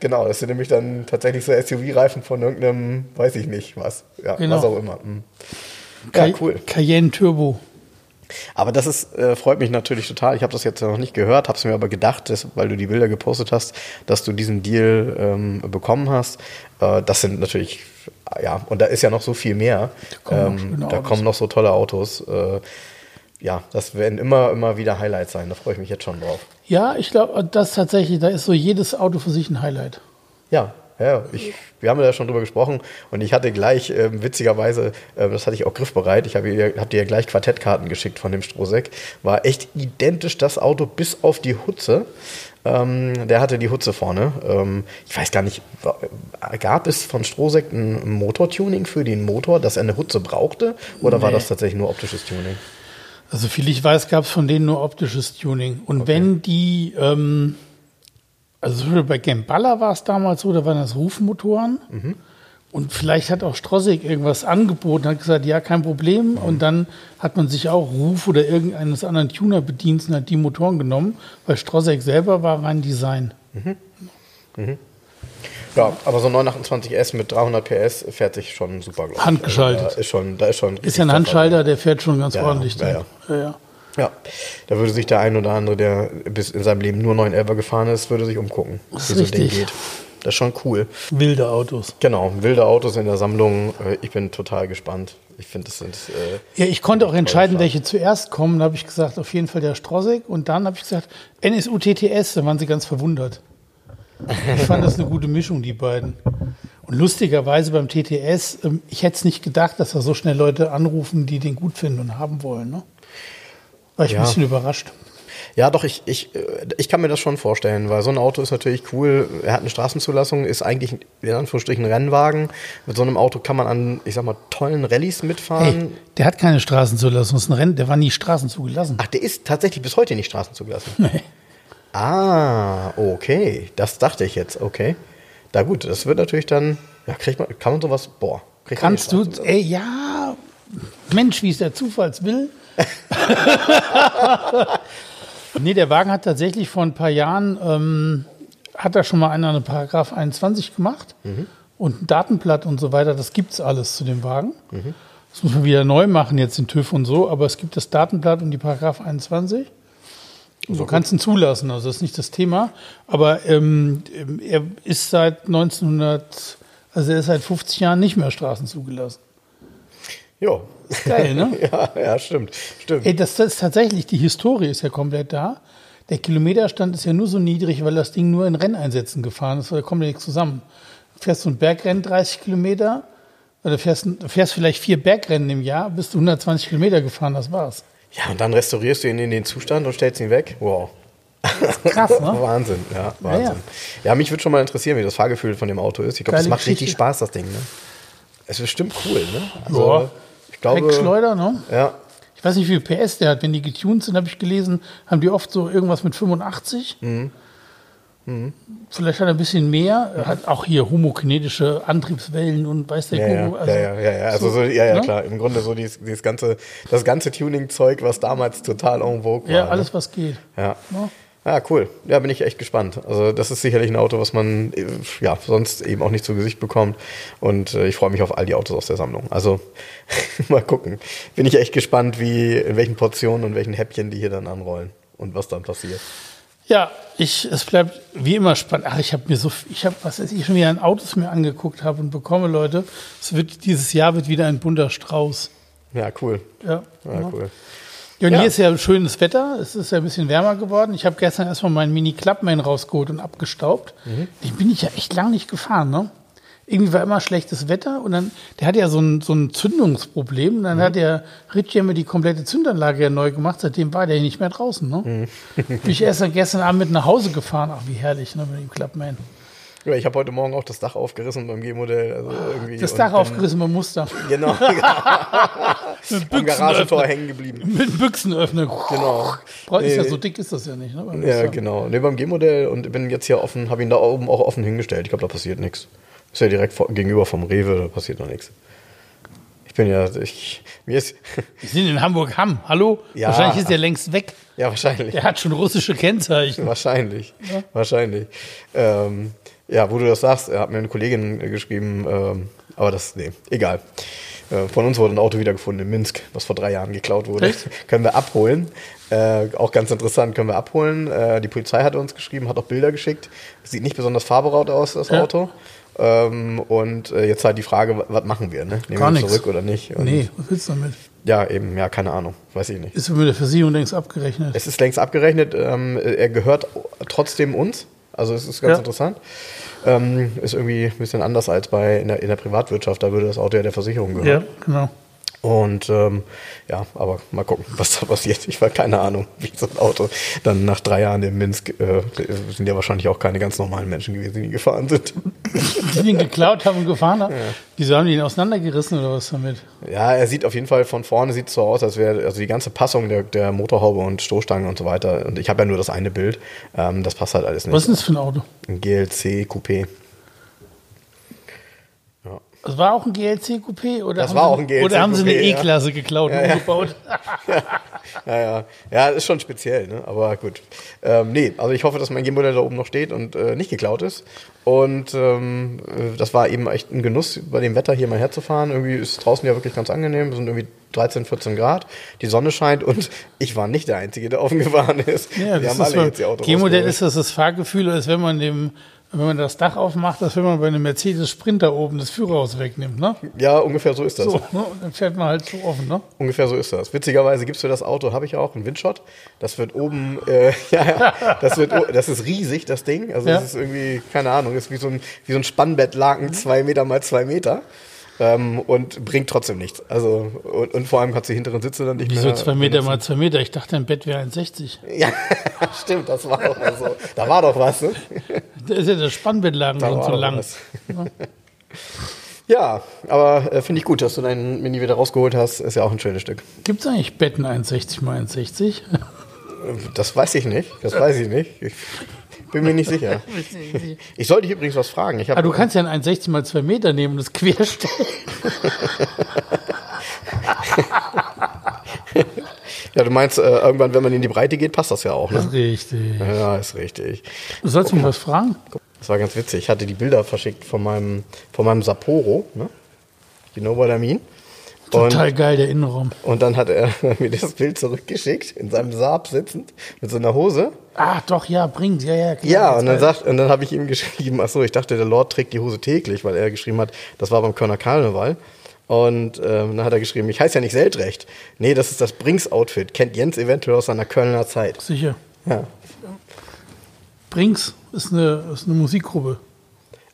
genau, das sind nämlich dann tatsächlich so SUV-Reifen von irgendeinem, weiß ich nicht was. Ja, Genau. was auch immer. Hm. Ja, cool. Cayenne Turbo. Aber das ist, äh, freut mich natürlich total. Ich habe das jetzt noch nicht gehört, habe es mir aber gedacht, dass, weil du die Bilder gepostet hast, dass du diesen Deal ähm, bekommen hast. Äh, das sind natürlich, ja, und da ist ja noch so viel mehr. kommen noch Ähm, schöne da kommen noch so tolle Autos. Äh, ja, das werden immer, immer wieder Highlights sein. Da freue ich mich jetzt schon drauf. Ja, ich glaube, das tatsächlich, da ist so jedes Auto für sich ein Highlight. Ja, ja, ich, wir haben ja schon drüber gesprochen und ich hatte gleich, ähm, witzigerweise, ähm, das hatte ich auch griffbereit, ich habe ihr- hab dir ja gleich Quartettkarten geschickt von dem Strohsäck, war echt identisch das Auto bis auf die Hutze. Ähm, der hatte die Hutze vorne. Ähm, ich weiß gar nicht, gab es von Strohsäck ein Motortuning für den Motor, dass er eine Hutze brauchte oder war Nee. das tatsächlich nur optisches Tuning? Also viel ich weiß, gab es von denen nur optisches Tuning. Und okay. wenn die, ähm, also bei Gemballa war es damals so, da waren das Rufmotoren. Mhm. Und vielleicht hat auch Strossig irgendwas angeboten, hat gesagt, ja, kein Problem. Mhm. Und dann hat man sich auch Ruf oder irgendeines anderen Tuner bedient und hat die Motoren genommen, weil Strossig selber war rein Design. Mhm. Mhm. Ja, aber so ein 928S mit 300 PS fährt sich schon super, glaube ich. Handgeschaltet. Also, da ist schon, da ist schon. Ist ja ein Handschalter, der fährt schon ganz ja, ordentlich. Ja, ja. ja, ja. Ja, da würde sich der ein oder andere, der bis in seinem Leben nur 911 gefahren ist, würde sich umgucken, wie so ein Ding geht. Das ist schon cool. Wilde Autos. Genau, wilde Autos in der Sammlung. Äh, ich bin total gespannt. Ich finde, das sind. Äh, ja, ich konnte auch entscheiden, welche zuerst kommen. Da habe ich gesagt, auf jeden Fall der Strossig. Und dann habe ich gesagt, NSU TTS. Da waren sie ganz verwundert. Ich fand das eine gute Mischung, die beiden. Und lustigerweise beim TTS, ähm, ich hätte es nicht gedacht, dass da so schnell Leute anrufen, die den gut finden und haben wollen. Ne? War ich ja. ein bisschen überrascht. Ja, doch, ich, ich, ich kann mir das schon vorstellen, weil so ein Auto ist natürlich cool. Er hat eine Straßenzulassung, ist eigentlich in Anführungsstrichen ein Rennwagen. Mit so einem Auto kann man an, ich sag mal, tollen Rallyes mitfahren. Hey, der hat keine Straßenzulassung, das ist ein Rennen, der war nie straßenzugelassen. Ach, der ist tatsächlich bis heute nicht straßenzugelassen. (laughs) Nee. Ah, okay. Das dachte ich jetzt, okay. Na gut, das wird natürlich dann, ja, kriegt man, kann man sowas, boah. Kannst du, ey, ja, Mensch, wie es der Zufalls will. (laughs) nee, der Wagen hat tatsächlich vor ein paar Jahren, ähm, hat da schon mal einer eine Paragraph 21 gemacht mhm. und ein Datenblatt und so weiter, das gibt es alles zu dem Wagen. Mhm. Das muss man wieder neu machen jetzt in TÜV und so, aber es gibt das Datenblatt und die Paragraph 21. Du kannst ihn zulassen, also das ist nicht das Thema. Aber ähm, er ist seit 1900, also er ist seit 50 Jahren nicht mehr Straßen zugelassen. Ja. Geil, ne? (laughs) ja, ja, stimmt. stimmt. Ey, das, das ist tatsächlich, die Historie ist ja komplett da. Der Kilometerstand ist ja nur so niedrig, weil das Ding nur in Renneinsätzen gefahren ist, da kommt ja nichts zusammen. Du fährst so ein Bergrennen 30 Kilometer, oder fährst, fährst vielleicht vier Bergrennen im Jahr, bist du 120 Kilometer gefahren, das war's. Ja, und dann restaurierst du ihn in den Zustand und stellst ihn weg. Wow. Krass, ne? Wahnsinn, (laughs) ja, Wahnsinn. Ja, ja. ja, mich würde schon mal interessieren, wie das Fahrgefühl von dem Auto ist. Ich glaube, das macht Geschichte. richtig Spaß, das Ding. Ne? Es ist bestimmt cool, ne? Also, ja. Ich glaube. Schleuder, ne? Ja. Ich weiß nicht, wie viel PS der hat. Wenn die getuned sind, habe ich gelesen, haben die oft so irgendwas mit 85. Mhm. Mhm. Vielleicht hat er ein bisschen mehr. Er hat auch hier homokinetische Antriebswellen und weiß der ja, Kuckuck. Also, ja, ja, ja, ja. Also so, ja, ja, ne? klar. Im Grunde so dieses, dieses ganze, das ganze Tuning-Zeug, was damals total en vogue war. Ja, alles, ne? was geht. Ja. Ne? Ja, cool. Ja, bin ich echt gespannt. Also das ist sicherlich ein Auto, was man ja sonst eben auch nicht zu Gesicht bekommt. Und äh, ich freue mich auf all die Autos aus der Sammlung. Also (laughs) mal gucken. Bin ich echt gespannt, wie in welchen Portionen und welchen Häppchen die hier dann anrollen und was dann passiert. Ja, ich, es bleibt wie immer spannend. Ach, ich habe mir so, ich habe, was weiß ich, schon wieder an Autos mir angeguckt habe und bekomme, Leute, es wird, dieses Jahr wird wieder ein bunter Strauß. Ja, cool. Ja, ja, ja. cool. Ja, und ja. hier ist ja schönes Wetter. Es ist ja ein bisschen wärmer geworden. Ich habe gestern erstmal meinen Mini Clubman rausgeholt und abgestaubt. Mhm. Den bin ich ja echt lang nicht gefahren, ne? irgendwie war immer schlechtes Wetter und dann, der hat ja so ein, so ein Zündungsproblem. Und dann mhm. hat der Ritchie mir die komplette Zündanlage ja neu gemacht. Seitdem war der nicht mehr draußen. Ne? Mhm. Bin ich erst dann gestern Abend mit nach Hause gefahren. Ach, wie herrlich, ne, mit dem Clubman. Ich habe heute Morgen auch das Dach aufgerissen beim G-Modell. Also das Dach aufgerissen beim Muster. Genau. (laughs) mit Am Garagentor hängen geblieben. Mit Büchsenöffner. Genau. Ist nee. ja so dick ist das ja nicht. Ne, ja, genau. Nee, beim G-Modell und bin jetzt hier offen, habe ihn da oben auch offen hingestellt. Ich glaube, da passiert nichts. Ist ja direkt vor, gegenüber vom Rewe, da passiert noch nichts. Ich bin ja, ich, mir ist. (laughs) Wir sind in Hamburg-Hamm, hallo? Ja. Wahrscheinlich ist der längst weg. Ja, wahrscheinlich. Der hat schon russische Kennzeichen. Wahrscheinlich, ja. wahrscheinlich. Ähm, ja, wo du das sagst, hat mir eine Kollegin geschrieben, ähm, aber das, nee, egal. Äh, von uns wurde ein Auto wiedergefunden in Minsk, was vor drei Jahren geklaut wurde. Echt? (laughs) können wir abholen. Äh, auch ganz interessant, können wir abholen. Äh, die Polizei hat uns geschrieben, hat auch Bilder geschickt. Sieht nicht besonders farberaut aus, das ja. Auto. Ähm, und äh, jetzt halt die Frage, was machen wir? Ne? Nehmen Gar wir zurück oder nicht? Und nee, was willst du damit? Ja, eben, ja, keine Ahnung, weiß ich nicht. Ist mit der Versicherung längst abgerechnet? Es ist längst abgerechnet. Ähm, er gehört trotzdem uns. Also es ist ganz ja. interessant. Ähm, ist irgendwie ein bisschen anders als bei in der, in der Privatwirtschaft. Da würde das Auto ja der Versicherung gehören. Ja, genau. Und ähm, ja, aber mal gucken, was da passiert. Ich war keine Ahnung, wie so ein Auto dann nach drei Jahren in Minsk äh, sind ja wahrscheinlich auch keine ganz normalen Menschen gewesen, die gefahren sind. Die den geklaut haben und gefahren haben. Ja. Wieso haben die ihn auseinandergerissen oder was damit? Ja, er sieht auf jeden Fall von vorne sieht so aus, als wäre also die ganze Passung der, der Motorhaube und Stoßstangen und so weiter. Und ich habe ja nur das eine Bild. Ähm, das passt halt alles nicht. Was ist das für ein Auto? Ein GLC Coupé. Das war auch ein GLC-Coupé? Oder das war auch ein GLC-Coupé. Oder haben sie eine E-Klasse ja. geklaut ja, und umgebaut? Ja. (laughs) ja, ja. Ja, ist schon speziell, ne? aber gut. Ähm, nee, also ich hoffe, dass mein G-Modell da oben noch steht und äh, nicht geklaut ist. Und ähm, äh, das war eben echt ein Genuss, bei dem Wetter hier mal herzufahren. Irgendwie ist draußen ja wirklich ganz angenehm. Es sind irgendwie 13, 14 Grad. Die Sonne scheint und (laughs) ich war nicht der Einzige, der offen (laughs) gefahren ist. Ja, das ist jetzt G-Modell ist das das Fahrgefühl, als wenn man dem wenn man das Dach aufmacht, als wenn man bei einem Mercedes Sprinter oben das Führerhaus wegnimmt, ne? Ja, ungefähr so ist das. So, ne? dann fährt man halt so offen, ne? Ungefähr so ist das. Witzigerweise gibt es für das Auto, habe ich auch, einen Windshot. Das wird oben, äh, ja, (laughs) ja, das wird, das ist riesig, das Ding. Also ja. das ist irgendwie, keine Ahnung, ist wie so ein, wie so ein Spannbettlaken, zwei Meter mal zwei Meter. Ähm, und bringt trotzdem nichts. Also, und, und, vor allem kannst du die hinteren Sitze dann nicht Wieso mehr. Wieso zwei Meter mal zwei Meter? Ich dachte, ein Bett wäre 1,60. Ja, (laughs) stimmt, das war doch mal so. Da war doch was, ne? Da ist ja das Spannbettlagen schon so lang. Ja, aber äh, finde ich gut, dass du deinen Mini wieder rausgeholt hast. Ist ja auch ein schönes Stück. Gibt es eigentlich Betten 1,60 mal 1,60? Das weiß ich nicht. Das weiß ich nicht. Ich bin mir nicht sicher. (laughs) Ich sollte dich übrigens was fragen. Ich ah, du kannst ja ein 1,60 mal 2 Meter nehmen und das querstellen. (laughs) ja, du meinst, äh, irgendwann, wenn man in die Breite geht, passt das ja auch. Ne? Das ist richtig. Ja, ist richtig. Du sollst mich was fragen? Das war ganz witzig. Ich hatte die Bilder verschickt von meinem, von meinem Sapporo. Ne? You know what I mean? Total und, geil, der Innenraum. Und dann hat er (laughs) mir das Bild zurückgeschickt, in seinem Saab sitzend, mit so einer Hose. Ach doch, ja, bringt, ja, ja. Klar, ja, und dann, sagt, und dann habe ich ihm (laughs) geschrieben, ach so, ich dachte, der Lord trägt die Hose täglich, weil er geschrieben hat, das war beim Kölner Karneval. Und ähm, dann hat er geschrieben, ich heiße ja nicht Seltrecht. Nee, das ist das Brinks-Outfit. Kennt Jens eventuell aus seiner Kölner Zeit. Sicher. Ja. Brinks ist eine, ist eine Musikgruppe.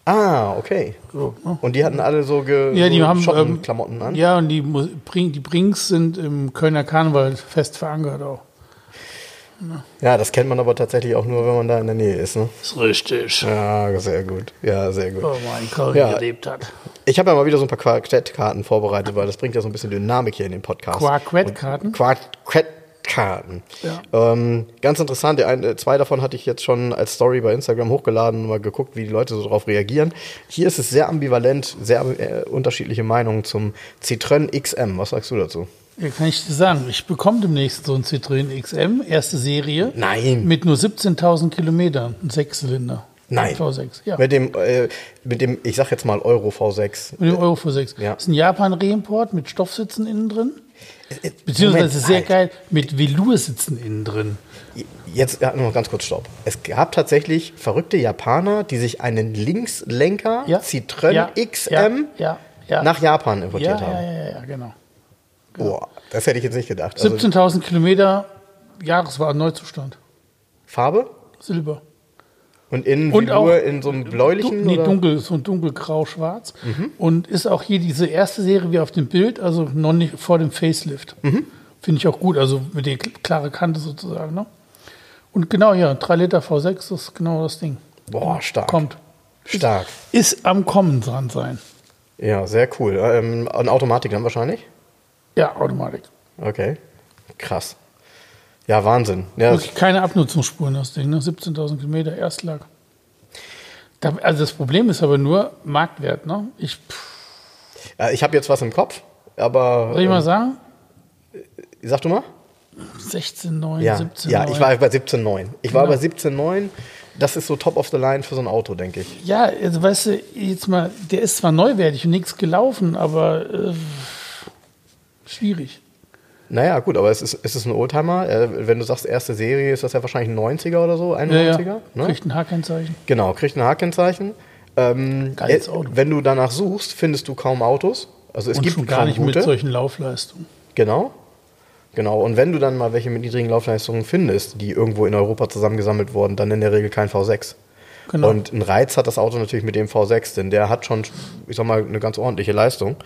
Ah, okay. So, ne? Und die hatten alle so, ge ja, die so haben ähm, Klamotten an? Ja, und die, die Brinks sind im Kölner Karneval fest verankert auch. Ja, das kennt man aber tatsächlich auch nur, wenn man da in der Nähe ist. Ne? Das ist richtig. Ja, sehr gut. Ja, sehr gut. Wo man Köln ja. gelebt hat. Ich habe ja mal wieder so ein paar Quartettkarten vorbereitet, weil das bringt ja so ein bisschen Dynamik hier in den Podcast. Quartettkarten? Quartett Karten. Ja. Ähm, ganz interessant, ein, äh, zwei davon hatte ich jetzt schon als Story bei Instagram hochgeladen und mal geguckt, wie die Leute so darauf reagieren. Hier ist es sehr ambivalent, sehr äh, unterschiedliche Meinungen zum Citroën XM. Was sagst du dazu? Ja, kann ich dir sagen. Ich bekomme demnächst so ein Citroën XM, erste Serie. Nein. Mit nur 17.000 Kilometern, ein Sechszylinder. Nein. V6, ja. Mit dem, äh, mit dem, ich sag jetzt mal Euro V6. Mit dem Euro V6. Ja. Das ist ein Japan-Reimport mit Stoffsitzen innen drin. Beziehungsweise Moment, sehr halt. geil mit Velour-Sitzen innen drin. Jetzt ja, noch ganz kurz Stopp. Es gab tatsächlich verrückte Japaner, die sich einen Linkslenker ja, Citroën ja, XM ja, nach Japan importiert haben. Ja, ja, ja, genau. genau. Boah, das hätte ich jetzt nicht gedacht. 17.000 also, Kilometer, Jahreswagen Neuzustand. Farbe? Silber. Und innen und auch, nur in so einem bläulichen? Nee, oder? dunkel, so ein dunkelgrau-schwarz. Mhm. Und ist auch hier diese erste Serie wie auf dem Bild, also noch nicht vor dem Facelift. Mhm. Finde ich auch gut, also mit der klare Kante sozusagen. Ne? Und genau, ja, 3 Liter V6 ist genau das Ding. Boah, stark. Kommt. Stark. Ist, ist am Kommen dran sein. Ja, sehr cool. Ähm, eine Automatik dann wahrscheinlich? Ja, Automatik. Okay. Krass. Ja, Wahnsinn. Ja, Wirklich keine Abnutzungsspuren, das Ding, ne? 17.000 Kilometer Erstlag. Da, also das Problem ist aber nur Marktwert, ne? Ich, ja, ich habe jetzt was im Kopf, aber. Soll ich mal ähm, sagen? Sag du mal. 16,9, ja, 17,9. Ja, ich war bei 17,9. Ich genau. war bei 17,9. Das ist so top of the line für so ein Auto, denke ich. Ja, also weißt du, jetzt mal, der ist zwar neuwertig und nichts gelaufen, aber äh, schwierig. Naja, gut, aber es ist, es ist ein Oldtimer. Äh, wenn du sagst, erste Serie, ist das ja wahrscheinlich ein 90er oder so, 91er. Ja, ja. Ne? Kriegt ein H-Kennzeichen. Genau, kriegt ein H-Kennzeichen. Ähm, Geiles Auto. Wenn du danach suchst, findest du kaum Autos. Also es Und gibt schon gar nicht gute. mit solchen Laufleistungen. Genau. Genau. Und wenn du dann mal welche mit niedrigen Laufleistungen findest, die irgendwo in Europa zusammengesammelt wurden, dann in der Regel kein V6. Genau. Und einen Reiz hat das Auto natürlich mit dem V6, denn der hat schon, ich sag mal, eine ganz ordentliche Leistung.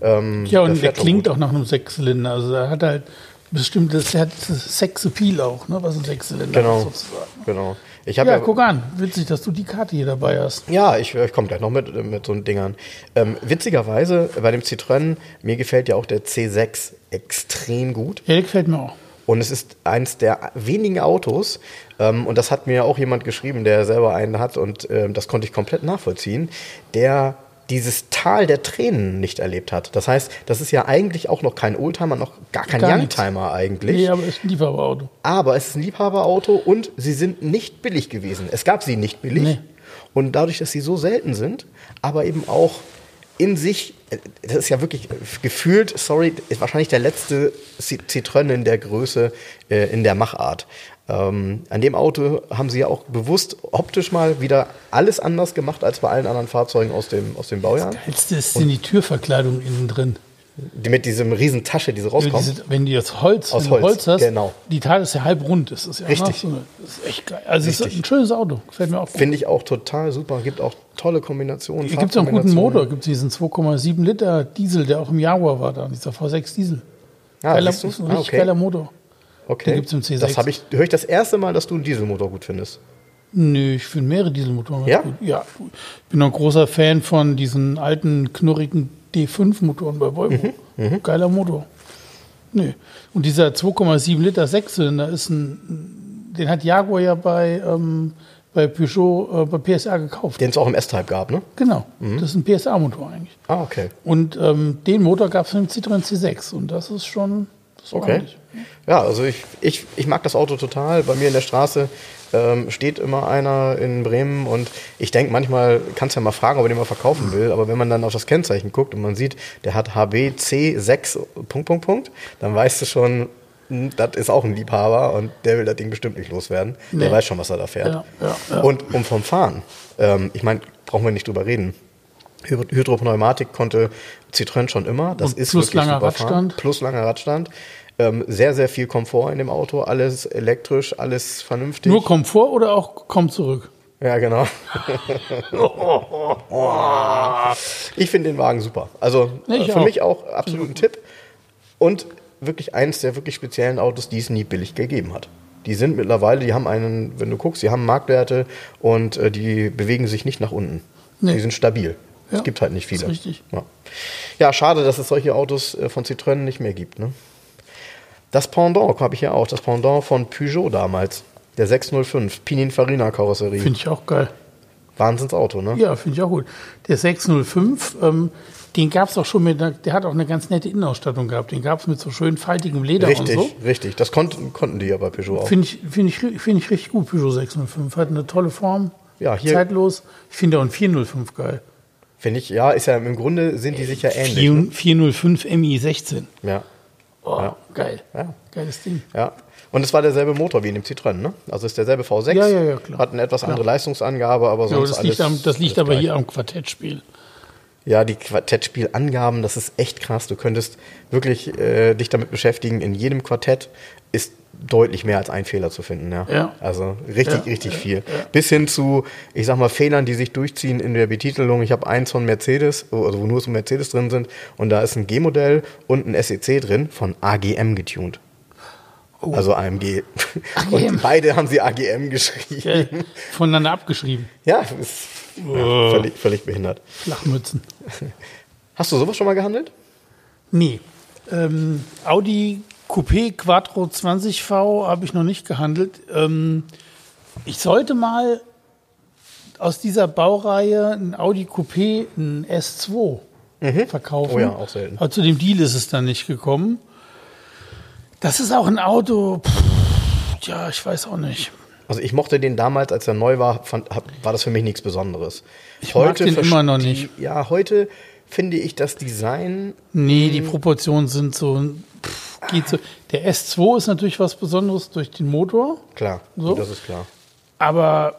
Ähm, Ja, und der schon klingt gut. auch nach einem Sechszylinder. Also der hat halt bestimmtes, der hat Sex-Appeal auch, ne, was ein Sechszylinder Genau. ist sozusagen. Genau. Ich Ja, ja, guck an. Witzig, dass du die Karte hier dabei hast. Ja, ich, ich komme gleich noch mit, mit so Dingern. Ähm, witzigerweise bei dem Citroën, mir gefällt ja auch der C6 extrem gut. Ja, der gefällt mir auch. Und es ist eins der wenigen Autos, ähm, und das hat mir auch jemand geschrieben, der selber einen hat, und ähm, das konnte ich komplett nachvollziehen, der dieses Tal der Tränen nicht erlebt hat. Das heißt, das ist ja eigentlich auch noch kein Oldtimer, noch gar kein Gar. Youngtimer eigentlich. Nee, aber ist ein Lieferauto. Aber es ist ein Liebhaberauto und sie sind nicht billig gewesen. Es gab sie nicht billig. Nee. Und dadurch, dass sie so selten sind, aber eben auch in sich, äh, das ist ja wirklich gefühlt, sorry, ist wahrscheinlich der letzte Ci- Citroën in der Größe, äh, in der Machart. Ähm, an dem Auto haben sie ja auch bewusst optisch mal wieder alles anders gemacht als bei allen anderen Fahrzeugen aus dem, aus dem Baujahr. Jetzt ist in die Türverkleidung innen drin. Die mit diesem riesen Tasche, die so Ja, rauskommt. diese, wenn du jetzt Holz, Aus Holz, Holz hast, genau. die Teile ist ja halb rund. Das ist ja Richtig. So eine, das ist echt geil. Also es ist Richtig. ein schönes Auto. Gefällt mir auch. Finde ich auch total super. Gibt auch tolle Kombinationen. Gibt es auch einen guten. Motor. Gibt es diesen 2,7 Liter Diesel, der auch im Jaguar war da. Dieser V6 Diesel. Ah, geiler, ist ein Ah, richtig okay. geiler Motor. Okay. Den gibt's im C6. Das habe ich, höre ich das erste Mal, dass du einen Dieselmotor gut findest. Nö, ich finde mehrere Dieselmotoren Ja? gut. Ja, ich bin ein großer Fan von diesen alten, knurrigen D5-Motoren bei Volvo. Mhm, Geiler Motor. Nö. Und dieser 2,7 Liter Sechszylinder ist ein, den hat Jaguar ja bei, ähm, bei Peugeot, äh, bei PSA gekauft. Den es auch im S-Type gab, ne? Genau, Mhm. das ist ein PSA-Motor eigentlich. Ah, okay. Und ähm, den Motor gab es im Citroën C6 und das ist schon das Okay. Ja, also ich, ich, ich mag das Auto total. Bei mir in der Straße ähm, steht immer einer in Bremen und ich denke manchmal, kannst ja mal fragen, ob er den mal verkaufen will, aber wenn man dann auf das Kennzeichen guckt und man sieht, der hat HBC6 Punkt, Punkt, Punkt, dann weißt du schon, hm, das ist auch ein Liebhaber und der will das Ding bestimmt nicht loswerden. Der Nee. weiß schon, was er da fährt. Ja, ja, ja. Und um vom Fahren, ähm, ich meine, brauchen wir nicht drüber reden. Hydro- Hydropneumatik konnte Citroën schon immer. Das Und ist plus wirklich langer super Fahren. Radstand. Plus langer Radstand. Ähm, sehr, sehr viel Komfort in dem Auto. Alles elektrisch, alles vernünftig. Nur Komfort oder auch komm zurück? ja, genau. (laughs) (laughs) ich finde den Wagen super. Also Nee, äh, für auch. mich auch absolut ein Tipp. Und wirklich eins der wirklich speziellen Autos, die es nie billig gegeben hat. Die sind mittlerweile, die haben einen, wenn du guckst, die haben Marktwerte und äh, die bewegen sich nicht nach unten. Nee. Die sind stabil. Ja, es gibt halt nicht viele. ist richtig. Ja. ja, schade, dass es solche Autos äh, von Citroën nicht mehr gibt. Ne? Das Pendant habe ich ja auch, das Pendant von Peugeot damals. Der 605, Pininfarina-Karosserie. Finde ich auch geil. Wahnsinnsauto, ne? Ja, finde ich auch gut. Der 605, ähm, den gab es auch schon mit, der hat auch eine ganz nette Innenausstattung gehabt. Den gab es mit so schön faltigem Leder richtig, und so. richtig. Das konnten, konnten die ja bei Peugeot auch. Finde ich, find ich, find ich richtig gut, Peugeot 605. Hat eine tolle Form, Ja, hier- zeitlos. Ich finde auch einen 405 geil. Finde ich, ja, ist ja im Grunde sind die sich ja ähnlich. 4, Ne? 405 MI16. Ja, Oh, Ja. geil. Ja. Geiles Ding. ja. Und es war derselbe Motor wie in dem Citroën, ne? Also es ist derselbe V6. Ja, ja, ja, klar. Hat eine etwas andere Leistungsangabe, aber sonst das liegt, alles, am, das liegt aber gleich. hier am Quartettspiel. Ja, die Quartettspielangaben, das ist echt krass. Du könntest wirklich äh, dich damit beschäftigen. In jedem Quartett ist deutlich mehr als ein Fehler zu finden. Ja. Ja. Also richtig, Ja, richtig viel. Bis hin zu, ich sag mal, Fehlern, die sich durchziehen in der Betitelung. Ich habe eins von Mercedes, also wo nur so Mercedes drin sind, und da ist ein G-Modell und ein SEC drin von AGM getuned. Oh. Also AMG. AGM. Und beide haben sie AGM geschrieben. Geil. Voneinander abgeschrieben. Ja, ist ja, völlig, völlig behindert. Flachmützen. Hast du sowas schon mal gehandelt? Nee. Ähm, Audi Coupé Quattro 20V habe ich noch nicht gehandelt. Ähm, ich sollte mal aus dieser Baureihe ein Audi Coupé, ein S2 verkaufen. Oh ja, auch selten. Aber zu dem Deal ist es dann nicht gekommen. Das ist auch ein Auto, pff, ja, ich weiß auch nicht. Also ich mochte den damals, als er neu war, fand, hab, war das für mich nichts Besonderes. Ich mag den immer noch nicht. Ja, heute finde ich das Design, Nee, die Proportionen sind so, pff, geht so. Der S2 ist natürlich was Besonderes durch den Motor. klar, So? das ist klar. Aber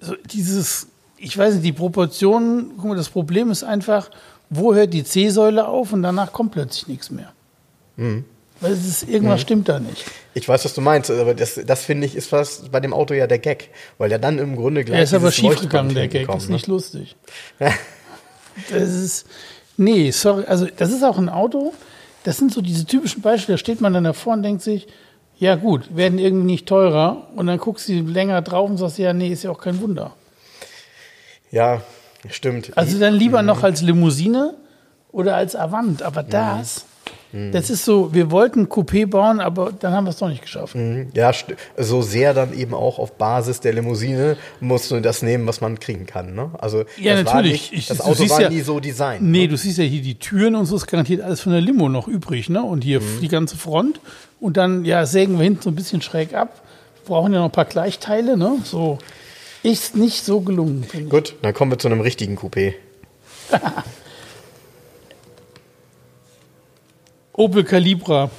so dieses, ich weiß nicht, die Proportionen, guck mal, das Problem ist einfach, wo hört die C-Säule auf und danach kommt plötzlich nichts mehr. Weil es ist, irgendwas stimmt da nicht. Ich weiß, was du meinst, aber das, das finde ich ist fast bei dem Auto ja der Gag, weil er dann im Grunde gleich Er ist aber schiefgegangen, der Gag. hinten ist kommt, nicht lustig. (laughs) das ist. Nee, sorry. Also, das ist auch ein Auto. Das sind so diese typischen Beispiele. Da steht man dann davor und denkt sich, ja, gut, werden irgendwie nicht teurer. Und dann guckst du länger drauf und sagst, ja, nee, ist ja auch kein Wunder. Ja, stimmt. Also dann lieber noch als Limousine oder als Avant. Aber das, das ist so, wir wollten Coupé bauen, aber dann haben wir es doch nicht geschafft. Mhm. Ja, so sehr dann eben auch auf Basis der Limousine musst du das nehmen, was man kriegen kann. Ne? Also Ja, natürlich. nicht, Ich- das Auto war ja- nie so designt. Nee, du siehst ja hier die Türen und so ist garantiert alles von der Limo noch übrig, ne? Und hier Mhm. die ganze Front. Und dann, ja, sägen wir hinten so ein bisschen schräg ab. Brauchen ja noch ein paar Gleichteile, ne? So. Ist nicht so gelungen. Gut, dann kommen wir zu einem richtigen Coupé. (laughs) Opel Calibra.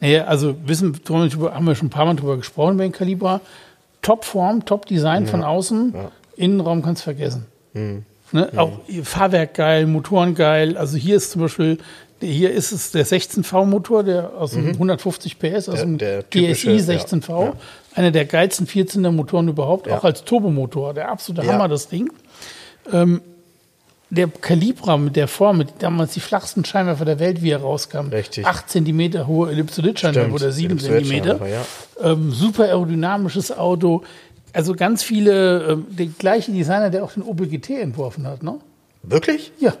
Naja, also wissen, haben wir schon ein paar Mal drüber gesprochen über den Calibra. Top-Form, Top-Design von außen. Innenraum kannst du vergessen. Mhm. Ne? Auch Fahrwerk geil, Motoren geil. Also hier ist zum Beispiel, hier ist es der 16V-Motor, der aus dem 150 PS, aus Mhm. Der- dem der typische, GSI ja, 16V. ja. Einer der geilsten Vierzylinder-Motoren überhaupt, Ja. auch als Turbomotor. Der absolute Ja. Hammer, das Ding. Ähm, der Calibra mit der Form, mit damals die flachsten Scheinwerfer der Welt, wie er rauskam. Richtig. 8 cm hohe Ellipsoid-Scheinwerfer oder 7 cm. Ja. Ähm, super aerodynamisches Auto. Also ganz viele, ähm, der gleiche Designer, der auch den Opel GT entworfen hat, ne? Wirklich? Ja.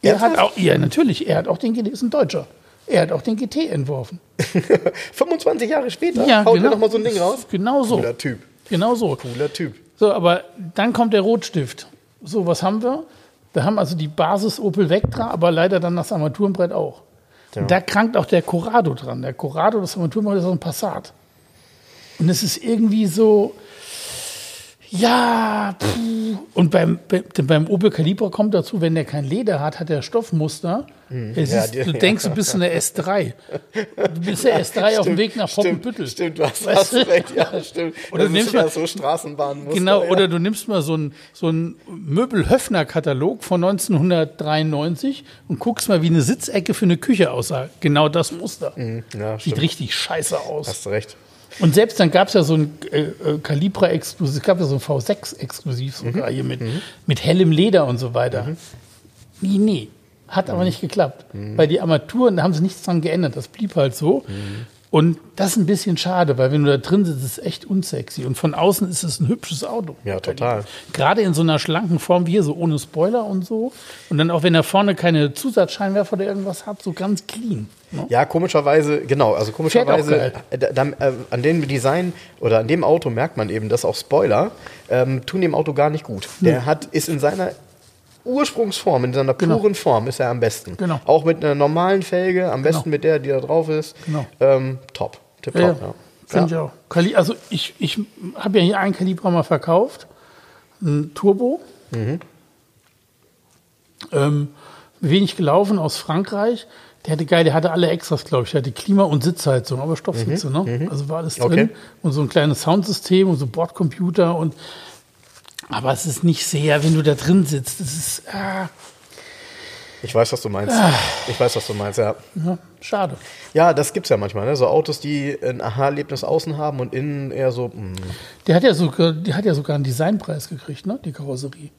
Er Ernsthaft? hat auch, ja, natürlich. Er hat auch den GT, ist ein Deutscher. Er hat auch den GT entworfen. (laughs) 25 Jahre später Ja, haut genau. er noch mal so ein Ding raus. Genau so. Cooler Typ. Genau so. Cooler Typ. So, aber dann kommt der Rotstift. So, was haben wir? Wir haben also die Basis Opel Vectra, aber leider dann das Armaturenbrett auch. Und da krankt auch der Corrado dran. Der Corrado, das Armaturenbrett ist auch ein Passat. Und es ist irgendwie so, ja, puh. und beim, bei- beim Opel Calibra kommt dazu, wenn der kein Leder hat, hat er Stoffmuster. Es Hm. Ja, ist, die- du denkst, du bist in der S3. Du bist der S3 auf dem Weg nach stimmt, Poppenbüttel. stimmt, du hast, Weißt du? recht, ja, stimmt. Oder das du nimmst mal- so Straßenbahnmuster. Genau, ja. oder du nimmst mal so einen so einen Möbel-Höffner-Katalog von 1993 und guckst mal, wie eine Sitzecke für eine Küche aussah. Genau das Muster. Ja, Sieht stimmt. richtig scheiße aus. Hast du recht. Und selbst dann gab es ja so ein äh, äh, Calibra-Exklusiv, es gab ja so ein V6-Exklusiv sogar hier mit, mit hellem Leder und so weiter. Nee, nee. Hat aber nicht geklappt. Weil die Armaturen, da haben sie nichts dran geändert. Das blieb halt so. Und das ist ein bisschen schade, weil wenn du da drin sitzt, ist es echt unsexy. Und von außen ist es ein hübsches Auto. Ja, total. Gerade in so einer schlanken Form wie hier, so ohne Spoiler und so. Und dann auch, wenn er vorne keine Zusatzscheinwerfer oder irgendwas hat, so ganz clean. Ne? Ja, komischerweise, genau, also komischerweise, äh, da, da, äh, an dem Design oder an dem Auto merkt man eben, dass auch Spoiler ähm, tun dem Auto gar nicht gut. Der hat, ist in seiner Ursprungsform, in seiner Genau. puren Form ist er am besten. Genau. Auch mit einer normalen Felge, am besten mit der, die da drauf ist. Genau. Ähm, top. Tip Ja, top, ja. Finde ich auch. Also ich, ich habe ja hier einen Kaliber mal verkauft, ein Turbo. Ähm, wenig gelaufen aus Frankreich. Der hatte geil, der hatte alle Extras, glaube ich. Der hatte Klima- und Sitzheizung, aber Stoffsitze, ne? Also war alles drin. Okay. Und so ein kleines Soundsystem und so Bordcomputer und aber es ist nicht sehr, wenn du da drin sitzt. Es ist ah, Ich weiß, was du meinst. Ah. Ich weiß, was du meinst, ja. ja, schade. Ja, das gibt's ja manchmal, ne? So Autos, die ein Aha-Erlebnis außen haben und innen eher so, hm, mh, Der hat ja sogar, die hat ja sogar einen Designpreis gekriegt, ne? Die Karosserie.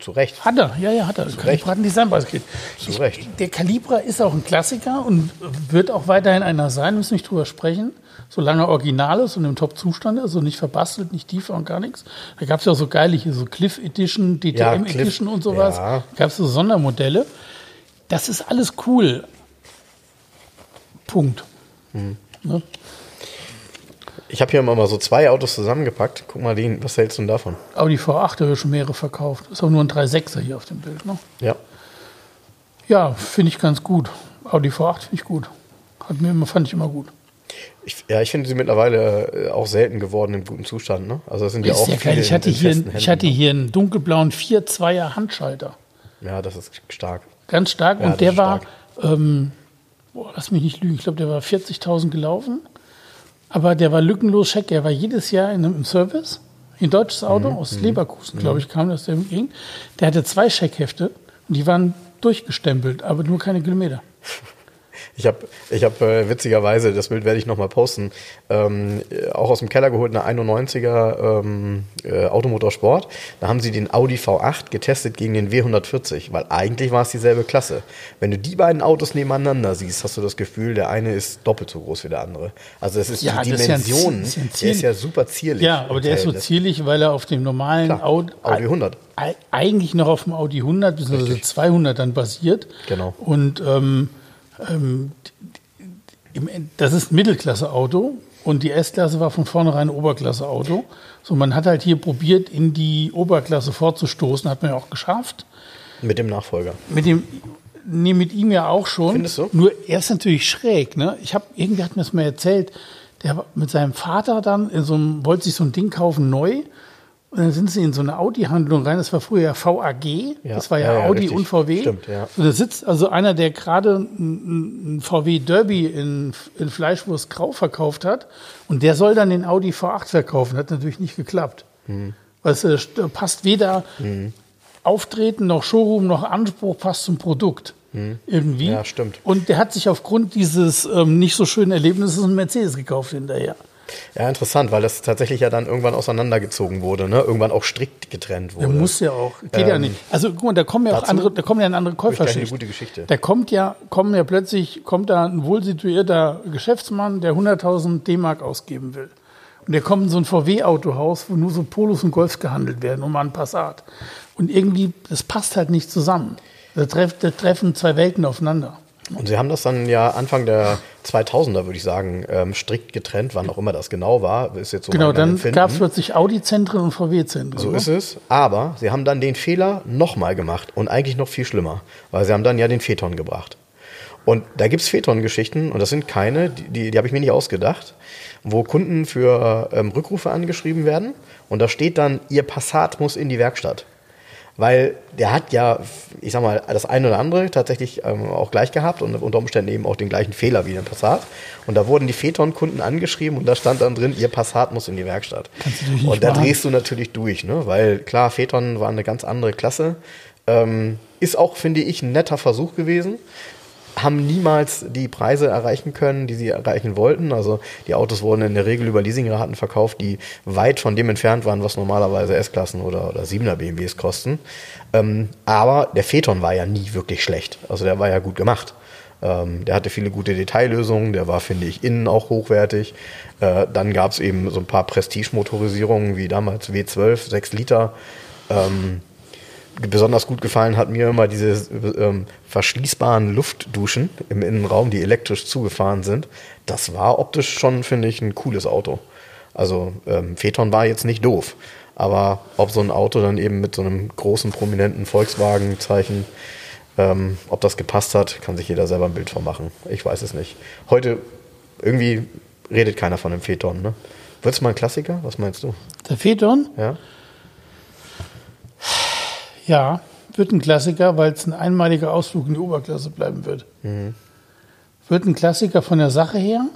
zu Recht. Hat er, ja, ja, hat er. Calibra hat einen Designpreis gekriegt. Zu Ich- Recht. Der Calibra ist auch ein Klassiker und wird auch weiterhin einer sein, müssen nicht drüber sprechen. Solange er original ist und im Top-Zustand ist, also nicht verbastelt, nicht tiefer und gar nichts. Da gab es ja auch so geile hier, so Cliff Edition, DTM Ja, Cliff, Edition und sowas. ja. Gab es so Sondermodelle. Das ist alles cool. Punkt. Hm. Ne? Ich habe hier mal so zwei Autos zusammengepackt. Guck mal, den, was hältst du denn davon? Audi V8, da habe ich schon mehrere verkauft. Ist auch nur ein 3.6er hier auf dem Bild. Ne? Ja. Ja, finde ich ganz gut. Audi V8 finde ich gut. Hat mir immer, fand ich immer gut. Ich, ja, ich finde sie mittlerweile äh, auch selten geworden im guten Zustand. Ne? Also das sind ja auch ja viele Ich hatte, in, in hier, festen ich hatte Händen, hier einen dunkelblauen 4-2er Handschalter. ne? Ja, das ist stark. Ganz stark. Ja, und der war, ähm, boah, lass mich nicht lügen, ich glaube, der war 40.000 gelaufen. Aber der war lückenlos check. Er war jedes Jahr in einem Service. Ein deutsches Auto Mhm, aus Leverkusen, glaube ich, kam das der ging. Der hatte zwei Scheckhefte und die waren durchgestempelt, aber nur keine Kilometer. (laughs) Ich habe ich hab, äh, witzigerweise, das Bild werde ich nochmal posten, ähm, äh, auch aus dem Keller geholt, eine 91er ähm, äh, Automotorsport. Da haben sie den Audi V8 getestet gegen den W140, weil eigentlich war es dieselbe Klasse. Wenn du die beiden Autos nebeneinander siehst, hast du das Gefühl, der eine ist doppelt so groß wie der andere. Also es ist Ja, die das ist ja ein Dimension, ist ja der ist ja super zierlich. Ja, aber der ist so Verhältnis. zierlich, weil er auf dem normalen Klar, Audi, Audi 100. Ei- eigentlich noch auf dem Audi 100 bzw. Richtig. 200 dann basiert. Genau. Und ähm, ähm, das ist ein Mittelklasse-Auto und die S-Klasse war von vornherein ein Oberklasse-Auto. So, man hat halt hier probiert, in die Oberklasse vorzustoßen, hat man ja auch geschafft. Mit dem Nachfolger. Mit dem, nee, mit ihm ja auch schon. Findest du? Nur er ist natürlich schräg, ne? Ich habe, irgendwie hat mir das mal erzählt, der mit seinem Vater dann in so einem, wollte sich so ein Ding kaufen neu. Und dann sind sie in so eine Audi-Handlung rein. Das war früher ja VAG. Ja. Das war ja, Ja, ja, Audi richtig. und VW. Stimmt, ja. So, da sitzt also einer, der gerade ein, VW Derby in, in Fleischwurst Grau verkauft hat. Und der soll dann den Audi V8 verkaufen. Hat natürlich nicht geklappt. Mhm. Weißt du, da passt weder Auftreten noch Showroom noch Anspruch passt zum Produkt. Irgendwie. Mhm. Ja, stimmt. Und der hat sich aufgrund dieses ähm, nicht so schönen Erlebnisses einen Mercedes gekauft hinterher. Ja, interessant, weil das tatsächlich ja dann irgendwann auseinandergezogen wurde, ne? Irgendwann auch strikt getrennt wurde. Der muss ja auch. Geht ja Ähm, nicht. Also guck mal, da kommen ja auch andere, da kommen ja eine andere ich gleich eine Käuferschicht. gute Geschichte. Da kommt ja, kommen ja plötzlich, kommt da ein wohlsituierter Geschäftsmann, der 100.000 D-Mark ausgeben will. Und der kommt in so ein VW-Autohaus, wo nur so Polos und Golfs gehandelt werden, um mal einen Passat. Und irgendwie, das passt halt nicht zusammen. Da, treff, da treffen zwei Welten aufeinander. Und sie haben das dann ja Anfang der 2000er, würde ich sagen, ähm, strikt getrennt, wann auch immer das genau war. Ist jetzt so Genau, dann gab es plötzlich Audi-Zentren und VW-Zentren. So ne? ist es. Aber sie haben dann den Fehler nochmal gemacht und eigentlich noch viel schlimmer, weil sie haben dann ja den Phaeton gebracht. Und da gibt es Phaeton-Geschichten und das sind keine, die, die, die habe ich mir nicht ausgedacht, wo Kunden für ähm, Rückrufe angeschrieben werden und da steht dann, ihr Passat muss in die Werkstatt. Weil der hat ja, ich sag mal, das eine oder andere tatsächlich ähm, auch gleich gehabt und unter Umständen eben auch den gleichen Fehler wie der Passat. Und da wurden die Phaeton-Kunden angeschrieben und da stand dann drin, ihr Passat muss in die Werkstatt. Und da machen. drehst du natürlich durch, ne? Weil klar, Phaeton war eine ganz andere Klasse. Ähm, ist auch, finde ich, ein netter Versuch gewesen. Haben niemals die Preise erreichen können, die sie erreichen wollten. Also die Autos wurden in der Regel über Leasingraten verkauft, die weit von dem entfernt waren, was normalerweise S-Klassen oder, oder 7er BMWs kosten. Ähm, aber der Phaeton war ja nie wirklich schlecht. Also der war ja gut gemacht. Ähm, der hatte viele gute Detaillösungen, der war, finde ich, innen auch hochwertig. Äh, dann gab es eben so ein paar Prestige-Motorisierungen wie damals W12, 6 Liter. Ähm, besonders gut gefallen hat mir immer diese ähm, verschließbaren Luftduschen im Innenraum, die elektrisch zugefahren sind. Das war optisch schon, finde ich, ein cooles Auto. Also ähm, Phaeton war jetzt nicht doof. Aber ob so ein Auto dann eben mit so einem großen, prominenten Volkswagen-Zeichen, ähm, ob das gepasst hat, kann sich jeder selber ein Bild von machen. Ich weiß es nicht. Heute irgendwie redet keiner von dem Phaeton. Ne? Wird es mal ein Klassiker? Was meinst du? Der Phaeton, Ja? Ja, wird ein Klassiker, weil es ein einmaliger Ausflug in die Oberklasse bleiben wird. Mhm. Wird ein Klassiker von der Sache her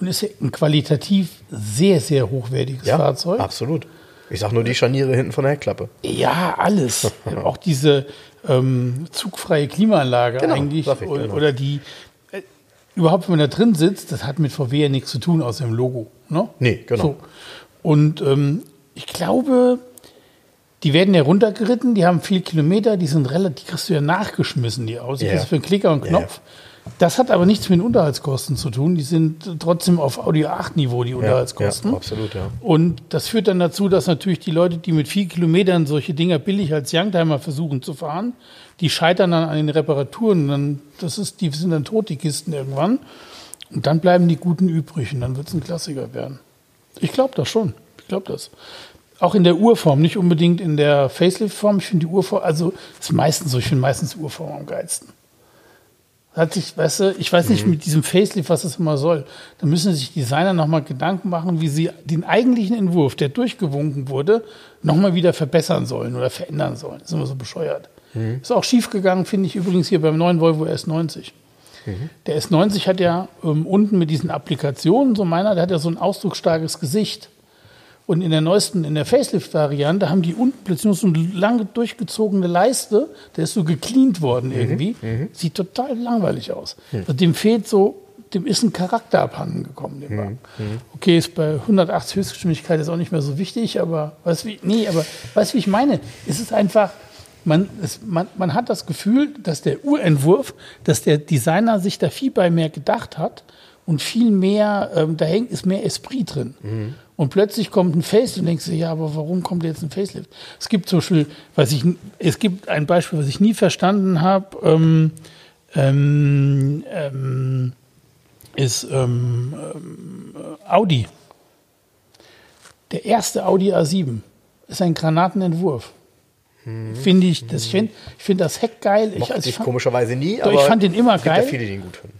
und ist ein qualitativ sehr, sehr hochwertiges Ja, Fahrzeug. absolut. Ich sag nur die Scharniere hinten von der Heckklappe. Ja, alles. (laughs) Auch diese ähm, zugfreie Klimaanlage Genau, eigentlich. ich, oder, genau. oder die, äh, überhaupt, wenn man da drin sitzt, das hat mit VW ja nichts zu tun, außer dem Logo. Ne? Nee, genau. So. Und ähm, ich glaube, die werden ja runtergeritten, die haben viel Kilometer, die sind relativ, die kriegst du ja nachgeschmissen, die aus. Die Ja. für einen Klicker und Ja, Knopf. Das hat aber nichts mit den Unterhaltskosten zu tun. Die sind trotzdem auf Audi 8 Niveau, die Unterhaltskosten. Ja, absolut, ja. Und das führt dann dazu, dass natürlich die Leute, die mit vier Kilometern solche Dinger billig als Youngtimer versuchen zu fahren, die scheitern dann an den Reparaturen. Dann, das ist, die sind dann tot, die Kisten irgendwann. Und dann bleiben die Guten übrig und dann wird es ein Klassiker werden. Ich glaube das schon. Ich glaube das. Auch in der Urform, nicht unbedingt in der Facelift-Form. Ich finde die Urform, also ist meistens so, ich finde meistens die Urform am geilsten. Hat sich, weißt du, ich weiß nicht mit diesem Facelift, was das immer soll. Da müssen sich Designer nochmal Gedanken machen, wie sie den eigentlichen Entwurf, der durchgewunken wurde, nochmal wieder verbessern sollen oder verändern sollen. Das ist immer so bescheuert. Ist auch schiefgegangen, finde ich übrigens hier beim neuen Volvo S90. Der S90 hat ja ähm, unten mit diesen Applikationen, so meiner, der hat ja so ein ausdrucksstarkes Gesicht. Und in der neuesten, in der Facelift-Variante haben die unten plötzlich nur so eine lange durchgezogene Leiste, der ist so gecleant worden irgendwie. Sieht total langweilig aus. Also dem fehlt so, dem ist ein Charakter abhanden gekommen, dem Wagen. Okay, ist bei 180 Höchstgeschwindigkeit ist auch nicht mehr so wichtig, aber weißt du, wie, nee, aber weißt wie ich meine? Es ist einfach, man, es, man, man hat das Gefühl, dass der Urentwurf, dass der Designer sich da viel bei mehr gedacht hat und viel mehr, ähm, da hängt, ist mehr Esprit drin. Und plötzlich kommt ein Facelift und denkst du, ja, aber warum kommt jetzt ein Facelift? Es gibt zum Beispiel, was ich, es gibt ein Beispiel, was ich nie verstanden habe, ähm, ähm, ähm, ist ähm, ähm, Audi. Der erste Audi A7 ist ein Granatenentwurf. Finde ich, das, ich finde ich find das Heck geil. Ich, Mochte also ich ich fand, komischerweise nie, aber ich fand den immer geil. ja viele, die ihn gut finden.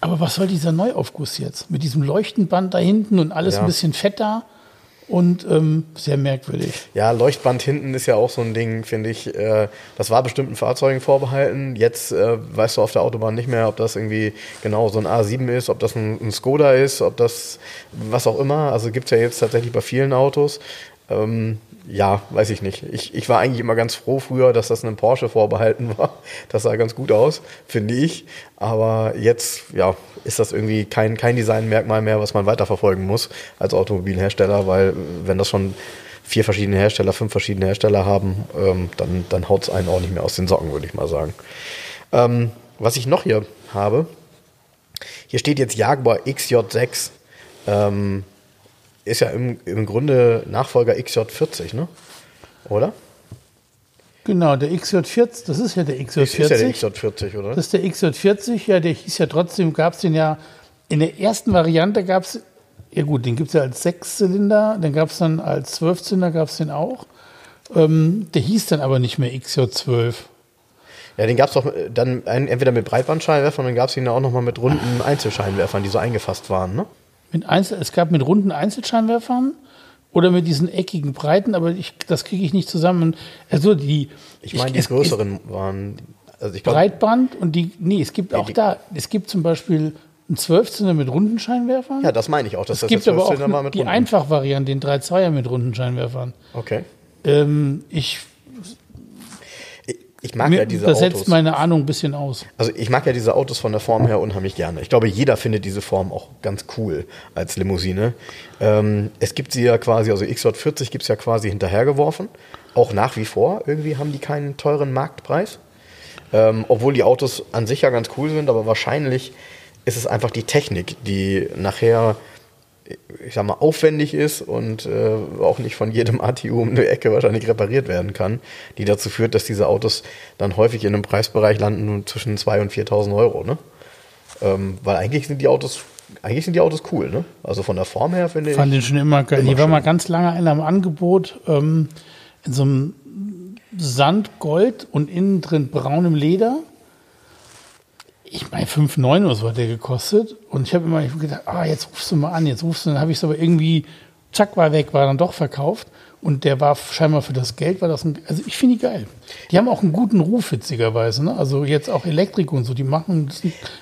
Aber was soll dieser Neuaufguss jetzt? Mit diesem Leuchtenband da hinten und alles Ja. ein bisschen fetter und ähm, sehr merkwürdig. Ja, Leuchtband hinten ist ja auch so ein Ding, finde ich. Äh, das war bestimmten Fahrzeugen vorbehalten. Jetzt äh, weißt du auf der Autobahn nicht mehr, ob das irgendwie genau so ein A7 ist, ob das ein, ein Skoda ist, ob das was auch immer. Also gibt es ja jetzt tatsächlich bei vielen Autos. Ähm, ja, weiß ich nicht. Ich, ich war eigentlich immer ganz froh früher, dass das einem Porsche vorbehalten (laughs) war. Das sah ganz gut aus, finde ich. Aber jetzt, ja, ist das irgendwie kein, kein Designmerkmal mehr, was man weiterverfolgen muss als Automobilhersteller, weil äh, wenn das schon vier verschiedene Hersteller, fünf verschiedene Hersteller haben, ähm, dann, dann haut es einen auch nicht mehr aus den Socken, würde ich mal sagen. Ähm, was ich noch hier habe, hier steht jetzt Jaguar XJ6. Ähm, ist ja im, im Grunde Nachfolger XJ40, ne? Oder? Genau, der XJ40, das ist ja der XJ40. Ist, ist ja der XJ40, oder? Das ist der XJ40, ja, der hieß ja trotzdem, gab es den ja, in der ersten Variante gab es, ja gut, den gibt es ja als Sechszylinder, den gab es dann als Zwölfzylinder, gab es den auch. Ähm, der hieß dann aber nicht mehr XJ12. Ja, den gab es doch äh, dann entweder mit Breitbandscheinwerfern, dann gab es ihn ja auch nochmal mit runden Einzelscheinwerfern, die so eingefasst waren, ne? Mit Einzel es gab mit runden Einzelscheinwerfern oder mit diesen eckigen Breiten, aber ich, das kriege ich nicht zusammen. Also die, Ich meine, die es- größeren waren. Also ich glaub, Breitband und die, nee, es gibt auch die- da, es gibt zum Beispiel einen Zwölfzylinder mit runden Scheinwerfern. Ja, das meine ich auch, dass es das gibt der aber auch 12-Zylinder war mit die. Einfachvariante, den 3-2er mit runden Scheinwerfern. Okay. Ähm, ich, Ich, mag mir, ja diese das Autos. setzt meine Ahnung ein bisschen aus. Also ich mag ja diese Autos von der Form her unheimlich gerne. Ich glaube, jeder findet diese Form auch ganz cool als Limousine. Ähm, es gibt sie ja quasi, also XJ40 gibt es ja quasi hinterhergeworfen. Auch nach wie vor. Irgendwie haben die keinen teuren Marktpreis. Ähm, obwohl die Autos an sich ja ganz cool sind, aber wahrscheinlich ist es einfach die Technik, die nachher, ich sag mal, aufwendig ist und äh, auch nicht von jedem (laughs) ATU um eine Ecke wahrscheinlich repariert werden kann, die dazu führt, dass diese Autos dann häufig in einem Preisbereich landen zwischen 2.000 und 4.000 Euro. Ne? Ähm, weil eigentlich sind die Autos, eigentlich sind die Autos cool. Ne? Also von der Form her finde ich. Fand den schon immer geil. Immer Hier war schön. mal ganz lange einer im Angebot ähm, in so einem Sandgold und innen drin braunem Leder. Ich meine, 5,9 oder so hat der gekostet. Und ich habe immer gedacht, ah, jetzt rufst du mal an, jetzt rufst du. Dann habe ich es aber irgendwie, zack, war weg, war dann doch verkauft. Und der war scheinbar für das Geld, war das ein, also ich finde die geil. Die haben auch einen guten Ruf, witzigerweise. Ne? Also jetzt auch Elektrik und so, die machen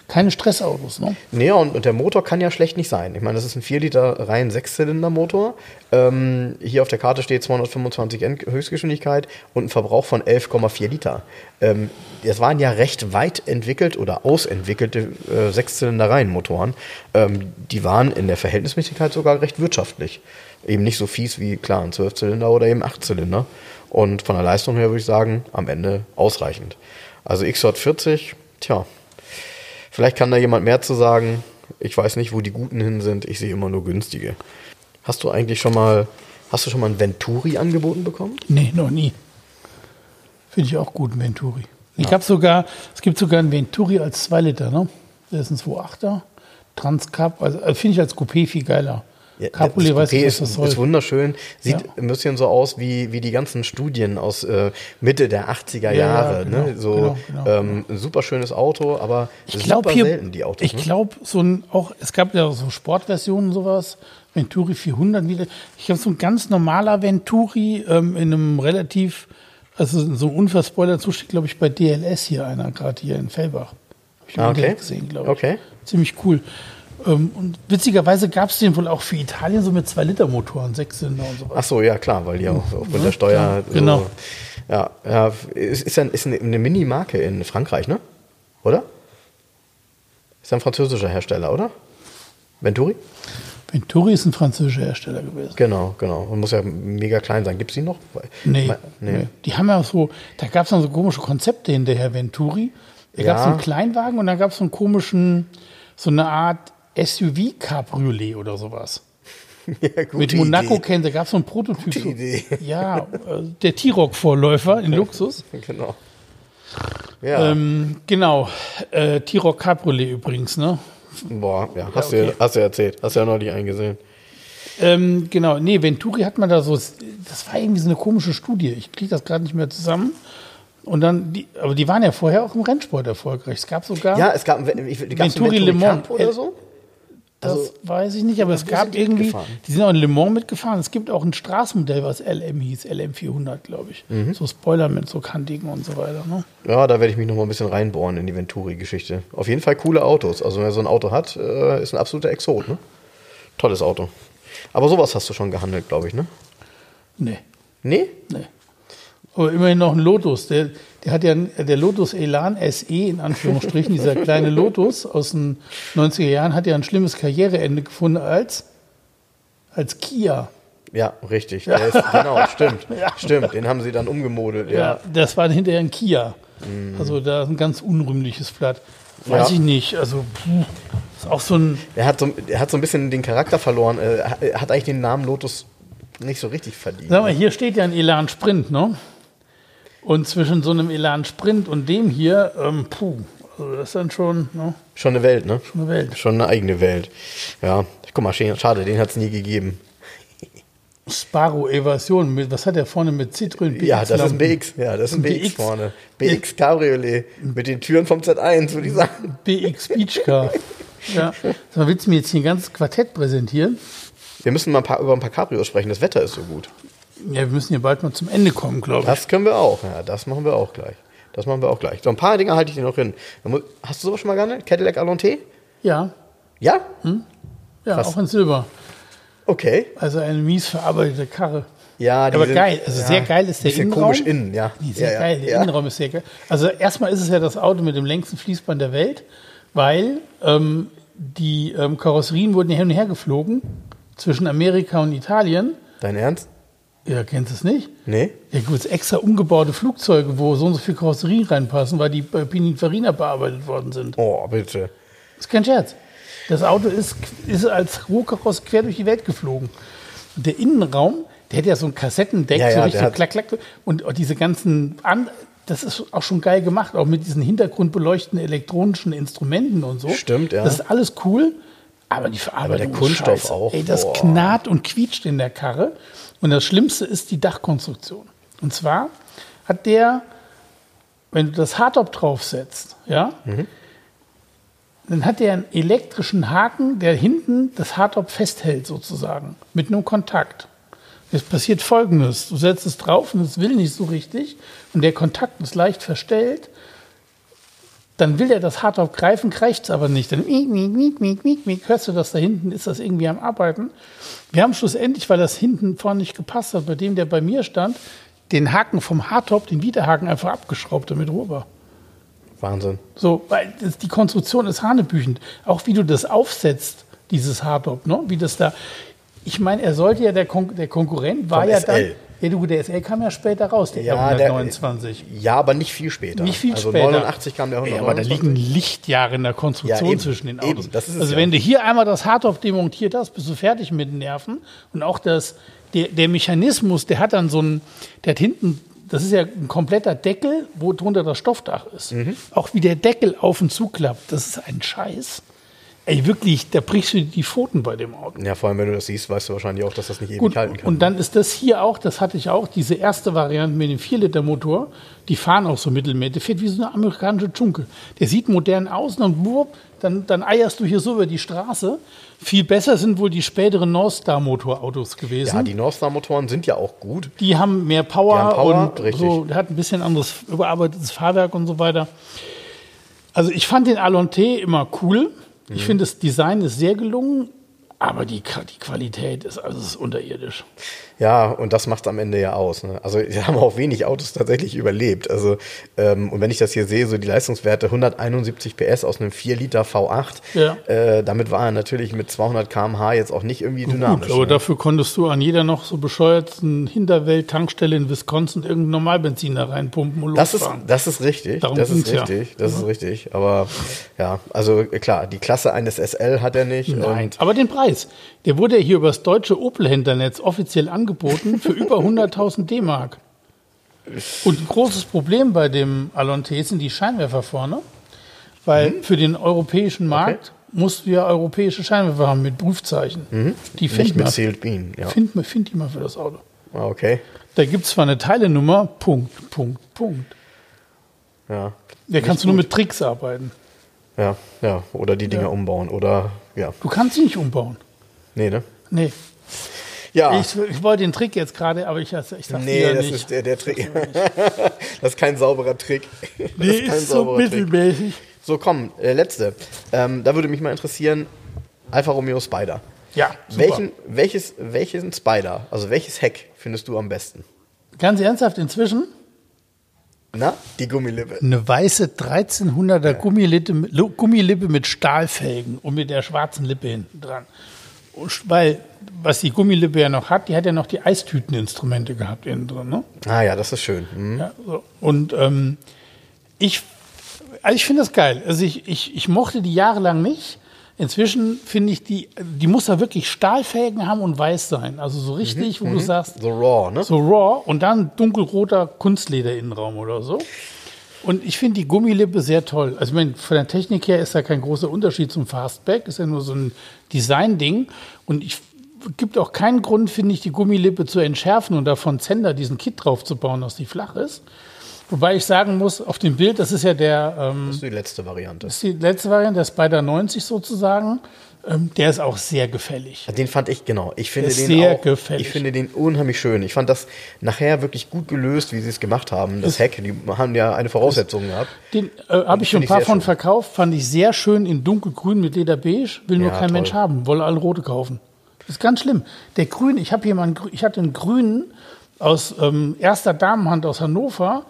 keine Stressautos. Ne? Nee, und, und der Motor kann ja schlecht nicht sein. Ich meine, das ist ein 4 Liter rein Sechszylinder-Motor. Ähm, hier auf der Karte steht 225 End Höchstgeschwindigkeit und ein Verbrauch von 11,4 Liter. Ähm, das waren ja recht weit entwickelt oder ausentwickelte äh, Sechszylinder-Reihenmotoren. Ähm, die waren in der Verhältnismäßigkeit sogar recht wirtschaftlich. Eben nicht so fies wie, klar, ein Zwölfzylinder oder eben Achtzylinder. Und von der Leistung her würde ich sagen, am Ende ausreichend. Also XJ40, tja, Vielleicht kann da jemand mehr zu sagen. Ich weiß nicht, wo die Guten hin sind. Ich sehe immer nur günstige. Hast du eigentlich schon mal, hast du schon mal ein Venturi angeboten bekommen? Nee, noch nie. Finde ich auch gut, ein Venturi. Ich habe sogar, es gibt sogar ein Venturi als 2 Liter, ne? Der ist ein 2,8er. Transcap, also, also finde ich als Coupé viel geiler. Ja, Capulet das weiß ich, was ist, das soll. ist wunderschön. Sieht Ja. ein bisschen so aus wie, wie die ganzen Studien aus äh, Mitte der 80er Jahre. genau, ne? So genau, genau, ähm, ein super schönes Auto, aber ich glaube super hier, selten die Autos. ich ne? glaube so ein, auch, es gab ja so Sportversionen und sowas, Venturi 400 wieder. Ich habe so ein ganz normaler Venturi ähm, in einem relativ, also so einem unverspoiler Zustand, glaube ich, bei DLS hier einer, gerade hier in Fellbach. Habe ich Ah, okay. Gesehen, glaube ich. Okay. Ziemlich cool. Ähm, und witzigerweise gab es den wohl auch für Italien so mit 2-Liter-Motoren, Sechszylinder und so Ach so, ja klar, weil die auch aufgrund der Steuer. Ja, genau. So, ja, ja, ist, ist, ein, ist eine, Mini-Marke in Frankreich, ne? Oder? Ist ein französischer Hersteller, oder? Venturi? Venturi ist ein französischer Hersteller gewesen. Genau, genau. Und muss ja mega klein sein. Gibt es die noch? Nee, nee. Die haben ja so, da gab es dann so komische Konzepte hinterher, Venturi. Da gab es Ja. einen Kleinwagen und dann gab es so einen komischen, so eine Art SUV-Cabriolet oder sowas. (laughs) ja, Mit Monaco Idee. kennen, da gab es so einen Prototyp. Gute Idee. (laughs) Ja, äh, der T-Rock-Vorläufer in Luxus. (laughs) Genau. Ja, Ähm, genau. Äh, T-Rock Cabriolet übrigens, ne? boah, ja, hast, okay. du, hast du erzählt. Hast du ja noch nicht eingesehen. Ähm, genau, nee, Venturi hat man da so, das war irgendwie so eine komische Studie. Ich kriege das gerade nicht mehr zusammen. Und dann, die, aber die waren ja vorher auch im Rennsport erfolgreich. Es gab sogar, Ja, es gab, ich, ein Venturi Le Mans. Oder so? Das also- weiß ich nicht, aber es gab irgendwie, mitgefahren? die sind auch in Le Mans mitgefahren. Es gibt auch ein Straßenmodell, was LM hieß, LM400, glaube ich. Mhm. So Spoiler mit so kantigen und so weiter. Ne? Ja, da werde ich mich noch mal ein bisschen reinbohren in die Venturi-Geschichte. Auf jeden Fall coole Autos. Also wer so ein Auto hat, äh, ist ein absoluter Exot, ne? Tolles Auto. Aber sowas hast du schon gehandelt, glaube ich, ne? Nee, Nee? nee. Aber immerhin noch ein Lotus. Der, der hat ja der Lotus Elan SE in Anführungsstrichen, dieser (laughs) kleine Lotus aus den 90er Jahren, hat ja ein schlimmes Karriereende gefunden als, als Kia. Ja, richtig. Der ist, genau, stimmt. (laughs) Stimmt, den haben sie dann umgemodelt. Ja, Ja. das war hinterher ein Kia. Also da ist ein ganz unrühmliches Blatt. Weiß Ja. ich nicht. Also ist auch so ein. Er, hat so, er hat so ein bisschen den Charakter verloren. Äh, hat- er hat eigentlich den Namen Lotus nicht so richtig verdient. Sag mal, hier steht ja ein Elan Sprint, ne? Und zwischen so einem Elan Sprint und dem hier, ähm, puh, also das ist dann schon ne, Schon eine Welt, ne? eine Welt. Schon eine eigene Welt. Ja, guck mal, schade, den hat es nie gegeben. Sparrow Evasion, mit, was hat der vorne mit Citroën? Ja, das ist ein? BX. Ja, das ist ein BX, BX. vorne. BX Cabriolet mit den Türen vom Z1, würde ich sagen. (laughs) BX Beach Car. ja. Mal, willst du mir jetzt hier ein ganzes Quartett präsentieren? Wir müssen mal ein paar, über ein paar Cabrios sprechen. Das Wetter ist so gut. Ja, wir müssen hier bald mal zum Ende kommen, glaube ich. Das können wir auch. Ja, das machen wir auch gleich. Das machen wir auch gleich. So ein paar Dinge halte ich dir noch hin. Hast du sowas schon mal gehandelt? Cadillac Alonté? Ja, Ja? ja, Krass. auch in Silber. Okay. Also eine mies verarbeitete Karre. Ja, die Aber sind- geil, also sehr geil ist der bisschen Innenraum. komisch innen, ja. Nee, sehr ja, ja. geil, der ja. Innenraum ist sehr geil. Also erstmal ist es ja das Auto mit dem längsten Fließband der Welt, weil ähm, die ähm, Karosserien wurden ja hin und her geflogen zwischen Amerika und Italien. Dein Ernst? Ja, kennst du es nicht? Nee? Ja gut, extra umgebaute Flugzeuge, wo so und so viel Karosserien reinpassen, weil die bei Pininfarina bearbeitet worden sind. Oh, bitte. Das ist kein Scherz. Das Auto ist, ist als Rohkarosse quer durch die Welt geflogen. Und der Innenraum, der hat ja so ein Kassettendeck, Ja, so ja, richtig der so klack, klack. Und diese ganzen, An das ist auch schon geil gemacht, auch mit diesen hintergrundbeleuchtenden elektronischen Instrumenten und so. Stimmt, ja. Das ist alles cool, aber die Verarbeitung der ist Kunststoff scheiße. auch, Ey, das boah. knarrt und quietscht in der Karre. Und das Schlimmste ist die Dachkonstruktion. Und zwar hat der, wenn du das Hardtop draufsetzt, ja, Mhm. dann hat der einen elektrischen Haken, der hinten das Hardtop festhält sozusagen, mit einem Kontakt. Jetzt passiert Folgendes. Du setzt es drauf und es will nicht so richtig und der Kontakt ist leicht verstellt. Dann will er das Hardtop greifen, greift es aber nicht. Dann miek, miek, miek, miek, miek, miek. hörst du das da hinten, ist das irgendwie am Arbeiten. Wir haben schlussendlich, weil das hinten vorne nicht gepasst hat, bei dem, der bei mir stand, den Haken vom Hardtop, den Widerhaken einfach abgeschraubt, damit war. Wahnsinn. So, weil das, die Konstruktion ist hanebüchend. Auch wie du das aufsetzt, dieses Hardtop, ne? wie das da. Ich meine, er sollte ja, der, Kon der Konkurrent war Vom ja SL. dann. Ja, du, der SL kam ja später raus, der Ja, der- R129. Ja, aber nicht viel später. Nicht viel also später. 89 kam der Ja, aber da 129. liegen Lichtjahre in der Konstruktion Ja, zwischen den Autos. also ja. wenn du hier einmal das Hardtop demontiert hast, bist du fertig mit den Nerven. Und auch das, der, der Mechanismus, der hat dann so ein, der hat hinten, das ist ja ein kompletter Deckel, wo drunter das Stoffdach ist. Mhm. Auch wie der Deckel auf und zuklappt, das ist ein Scheiß. Ey, wirklich, da brichst du die Pfoten bei dem Auto. Ja, vor allem, wenn du das siehst, weißt du wahrscheinlich auch, dass das nicht ewig Gut, halten kann. und dann ist das hier auch, das hatte ich auch, diese erste Variante mit dem 4-Liter-Motor, die fahren auch so mittelmäßig. Der fährt wie so eine amerikanische Dschunke. Der sieht modern aus und dann, wupp, dann, dann eierst du hier so über die Straße. Viel besser sind wohl die späteren North-Star-Motorautos gewesen. ja, die Northstar-Motoren sind ja auch gut. die haben mehr Power, Die haben Power, und richtig. so, der hat ein bisschen anderes überarbeitetes Fahrwerk und so weiter. Also ich fand den Alonté immer cool, Ich finde, das Design ist sehr gelungen, aber die, die Qualität ist, also ist unterirdisch. Ja, und das macht am Ende ja aus. Ne? Also (laughs) wir haben auch wenig Autos tatsächlich überlebt. Also ähm, und wenn ich das hier sehe, so die Leistungswerte 171 PS aus einem 4 Liter V8, Ja. äh, damit war er natürlich mit 200 km/h jetzt auch nicht irgendwie dynamisch. Gut, aber ne? dafür konntest du an jeder noch so bescheuerten Hinterwelt-Tankstelle in Wisconsin irgendeinen Normalbenzin da reinpumpen und Das ist, losfahren. das ist richtig. Darum das ist ging's ja. richtig. Das ist richtig. Aber ja, also klar, die Klasse eines SL hat er nicht. Nein, aber den Preis, der wurde ja hier über das deutsche Opel-Händlernetz offiziell angeboten für über 100.000 D-Mark. Und ein großes Problem bei dem Alon T sind die Scheinwerfer vorne, weil für den europäischen Markt musst du ja europäische Scheinwerfer haben mit Prüfzeichen. Die nicht finden wir, Sealed Bean. Ja. find, find die mal für das Auto. Ah, okay. Da gibt es zwar eine Teilenummer, Punkt, Punkt, Punkt. Ja. Da kannst du nur mit Tricks arbeiten. Ja, ja. Oder die Dinger Ja. umbauen. Oder ja. Du kannst sie nicht umbauen. Nee, ne? Nee. Ja. Ich, ich wollte den Trick jetzt gerade, aber ich, ich sag's Nee, das nicht. ist der, der Trick. (laughs) das ist kein sauberer Trick. Das Nee, ist so mittelmäßig. So, komm, äh, letzte. Ähm, da würde mich mal interessieren, Alfa Romeo Spider. Ja, super. Welchen, welches, welchen Spider, also welches Heck findest du am besten? Ganz ernsthaft, inzwischen Na, die Gummilippe. eine weiße 1300er Gummilippe, mit- Gummilippe mit Stahlfelgen und mit der schwarzen Lippe hinten dran. Und Weil, was die Gummilippe ja noch hat, die hat ja noch die Eistüteninstrumente gehabt innen drin. Ne? Ah ja, das ist schön. Hm. Ja, so. Und ähm, ich, also ich finde das geil. Also ich, ich, ich mochte die jahrelang nicht. Inzwischen finde ich die, die muss da wirklich Stahlfelgen haben und weiß sein. Also so richtig, wo du sagst, So raw, ne? so raw und dann dunkelroter Kunstleder-Innenraum oder so. Und ich finde die Gummilippe sehr toll. Also ich meine, von der Technik her ist da kein großer Unterschied zum Fastback. Ist ja nur so ein Design-Ding. Und ich gibt auch keinen Grund, finde ich, die Gummilippe zu entschärfen und davon Zender diesen Kit draufzubauen, dass die flach ist. Wobei ich sagen muss, auf dem Bild, das ist ja der, ähm, Das ist die letzte Variante. das ist die letzte Variante, der Spider 90 sozusagen. Ähm, der ist auch sehr gefällig. Den fand ich, genau. Ich finde den sehr auch, gefällig. Ich finde den unheimlich schön. Ich fand das nachher wirklich gut gelöst, wie sie es gemacht haben. Das Heck, die haben ja eine Voraussetzung gehabt. Den äh, habe ich schon ein paar von schön. verkauft, fand ich sehr schön in dunkelgrün mit Lederbeige. Will nur Ja, kein toll. Mensch haben, wolle alle rote kaufen. Das ist ganz schlimm. Der Grün, ich habe hier mal einen, ich hatte einen grünen aus ähm, erster Damenhand aus Hannover.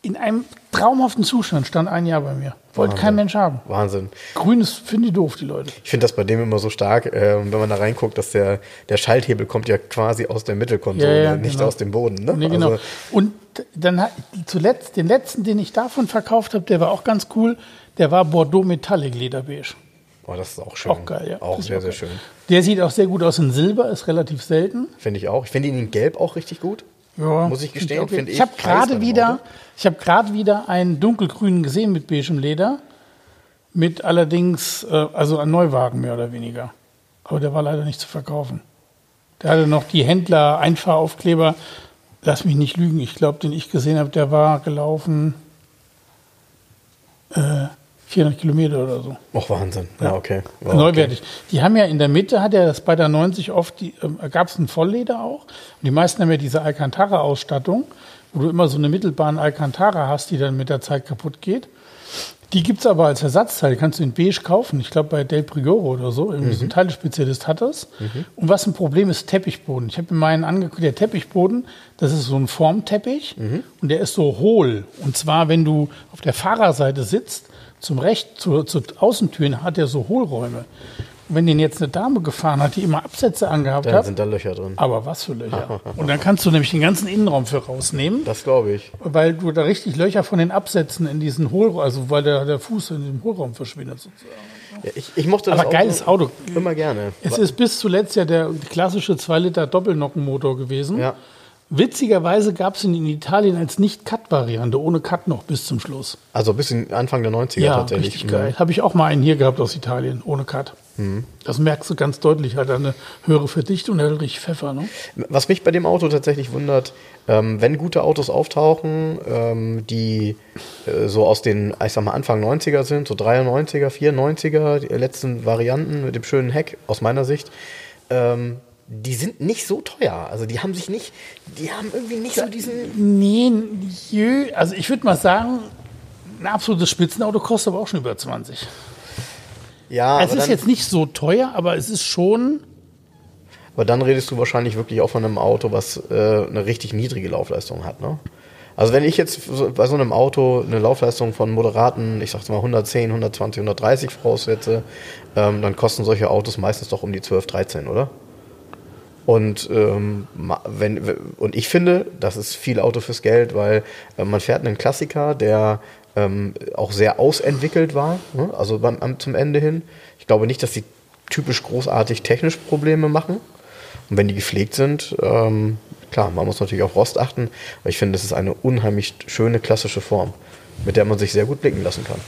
In einem traumhaften Zustand stand ein Jahr bei mir. Wollte kein Mensch haben. Wahnsinn. Grün ist, finden die doof, die Leute. Ich finde das bei dem immer so stark, äh, wenn man da reinguckt, dass der, der Schalthebel kommt ja quasi aus der Mittelkonsole, Ja, ja, nicht genau. aus dem Boden. Ne? Nee, genau. Also, Und dann hat- zuletzt, den letzten, den ich davon verkauft habe, der war auch ganz cool. Der war Bordeaux Metallic Lederbeige. oh, das ist auch schön. Auch geil, ja. Auch sehr, auch sehr schön. Der sieht auch sehr gut aus in Silber, ist relativ selten. Finde ich auch. Ich finde ihn in Gelb auch richtig gut. Ja, Muss ich gestehen, finde ich Ich habe gerade wieder, Auto. ich habe gerade wieder einen dunkelgrünen gesehen mit beigem Leder, mit allerdings, äh, also ein Neuwagen mehr oder weniger. Aber der war leider nicht zu verkaufen. Der hatte noch die Händler Einfahraufkleber. Lass mich nicht lügen. Ich glaube, den ich gesehen habe, der war gelaufen äh, 400 Kilometer oder so. Och, Wahnsinn. Ja, okay. Ja, Neuwertig. Die haben ja in der Mitte, hat ja das bei der 90 oft, die, ähm, gab es ein Vollleder auch. Und die meisten haben ja diese Alcantara-Ausstattung, wo du immer so eine mittelbahn Alcantara hast, die dann mit der Zeit kaputt geht. Die gibt es aber als Ersatzteil, die kannst du in beige kaufen. Ich glaube bei Del Prigoro oder so, irgendwie so ein Teilespezialist hat das. Und was ein Problem ist, Teppichboden. Ich habe mir meinen angeguckt, der Teppichboden, das ist so ein Formteppich und der ist so hohl. Und zwar, wenn du auf der Fahrerseite sitzt, zum Recht, zu, zu Außentüren hat er so Hohlräume. Und wenn den jetzt eine Dame gefahren hat, die immer Absätze angehabt Dann hat, sind da Löcher drin. aber was für Löcher. (laughs) Und dann kannst du nämlich den ganzen Innenraum für rausnehmen Das glaube ich. weil du da richtig Löcher von den Absätzen in diesen Hohlraum, also weil der, der Fuß in dem Hohlraum verschwindet sozusagen. Ja, ich, ich mochte das Aber geiles Auto. Immer gerne. Es ist bis zuletzt ja der klassische 2-Liter Doppelnockenmotor gewesen. Ja. Witzigerweise gab es ihn in Italien als Nicht-Cut-Variante, ohne Cut noch bis zum Schluss. Also bis in Anfang der 90er Ja, tatsächlich. richtig geil. Habe ich auch mal einen hier gehabt aus Italien, ohne Cut. Mhm. Das merkst du ganz deutlich, hat eine höhere Verdichtung, hat richtig Pfeffer. Ne? Was mich bei dem Auto tatsächlich wundert, ähm, wenn gute Autos auftauchen, ähm, die äh, so aus den, ich sag mal, Anfang 90er sind, so 93er, 94er, die letzten Varianten mit dem schönen Heck aus meiner Sicht, ähm, die sind nicht so teuer. Also die haben sich nicht, die haben irgendwie nicht so diesen. Nee, jö, also ich würde mal sagen, ein absolutes Spitzenauto kostet aber auch schon über 20. Ja, es ist jetzt nicht so teuer, aber es ist schon. Aber dann redest du wahrscheinlich wirklich auch von einem Auto, was äh, eine richtig niedrige Laufleistung hat, ne? Also wenn ich jetzt bei so einem Auto eine Laufleistung von moderaten, ich sag's mal 110, 120, 130 voraussetze, ähm, dann kosten solche Autos meistens doch um die 12, 13, oder? Und, ähm, wenn, und ich finde, das ist viel Auto fürs Geld, weil äh, man fährt einen Klassiker, der ähm, auch sehr ausentwickelt war, ne? also beim, am, zum Ende hin. Ich glaube nicht, dass die typisch großartig technisch Probleme machen. Und wenn die gepflegt sind, ähm, klar, man muss natürlich auf Rost achten, aber ich finde, das ist eine unheimlich schöne klassische Form, mit der man sich sehr gut blicken lassen kann.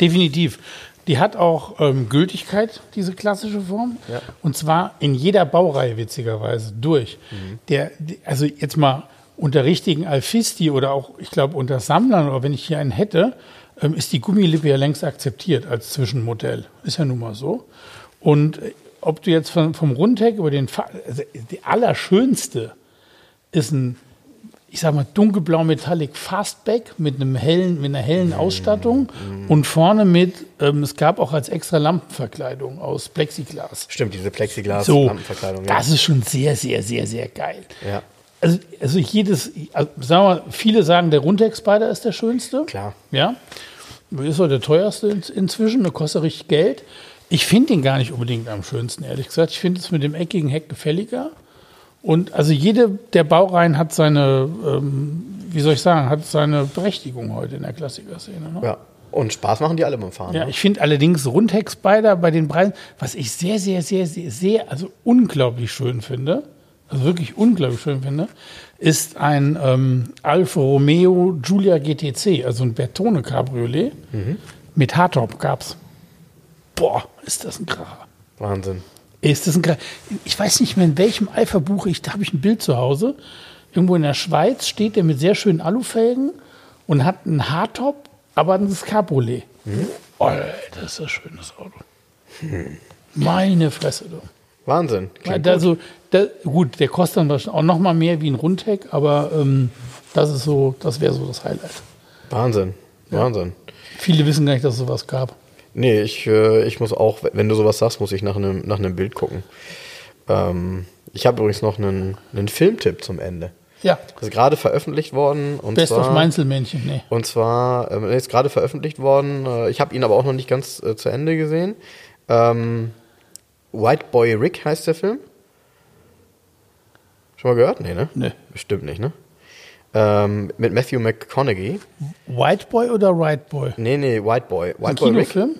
Definitiv. Die hat auch ähm, Gültigkeit, diese klassische Form. Ja. Und zwar in jeder Baureihe, witzigerweise, durch. Der, die- also jetzt mal unter richtigen Alfisti oder auch, ich glaube, unter Sammlern oder wenn ich hier einen hätte, ähm, ist die Gummilippe ja längst akzeptiert als Zwischenmodell. Ist ja nun mal so. Und äh, ob du jetzt von, vom Rundheck über den, Fa also die allerschönste ist ein, ich sag mal, dunkelblau Metallic Fastback mit einem hellen, mit einer hellen Ausstattung und vorne mit, ähm, es gab auch als extra Lampenverkleidung aus Plexiglas. Stimmt, diese So, Plexiglas-Lampenverkleidung. das ist schon sehr, sehr, sehr, sehr geil. ja. Also, also jedes, also sagen wir, mal, viele sagen, der Runtex Spider ist der schönste. Klar. Ja. Ist auch der teuerste in, inzwischen, der kostet richtig Geld. Ich finde ihn gar nicht unbedingt am schönsten, ehrlich gesagt. Ich finde es mit dem eckigen Heck gefälliger. Und also jede der Baureihen hat seine, ähm, wie soll ich sagen, hat seine Berechtigung heute in der Klassiker-Szene. Ne? ja. Und Spaß machen die alle beim Fahren. Ja, ne? ich finde allerdings Rundheck Spider bei den Preisen, was ich sehr, sehr, sehr, sehr, sehr, also unglaublich schön finde, also wirklich unglaublich schön finde, ist ein ähm, Alfa Romeo Giulia GTC, also ein Bertone Cabriolet mit Hardtop gab's. Boah, ist das ein Kracher. Wahnsinn. Ist das ein Kracher. Ich weiß nicht mehr, in welchem Alpha-Buch, ich, da habe ich ein Bild zu Hause. Irgendwo in der Schweiz steht der mit sehr schönen Alufelgen und hat einen Hardtop, aber ein Cabriolet. Alter, das ist ein schönes Auto. Meine Fresse, du. Wahnsinn. Klingt Also, da, gut, der kostet dann wahrscheinlich auch noch mal mehr wie ein Rundheck, aber ähm, das ist so, das wäre so das Highlight. Wahnsinn. Wahnsinn. Viele wissen gar nicht, dass es sowas gab. Nee, ich, äh, ich muss auch, wenn du sowas sagst, muss ich nach einem, nach einem Bild gucken. Ähm, ich habe übrigens noch einen, einen Filmtipp zum Ende. Ja, Das ist gerade veröffentlicht worden. Und Best zwar, of Meinzelmännchen, nee. Und zwar, er ist gerade veröffentlicht worden. Äh, ich habe ihn aber auch noch nicht ganz äh, zu Ende gesehen. Ähm, White Boy Rick heißt der Film. Schon mal gehört? Nee, ne? Nee. Bestimmt nicht, ne? Ähm, mit Matthew McConaughey. White Boy oder Right Boy? Nee, nee, White Boy. Ein White Boy Rick. Kinofilm?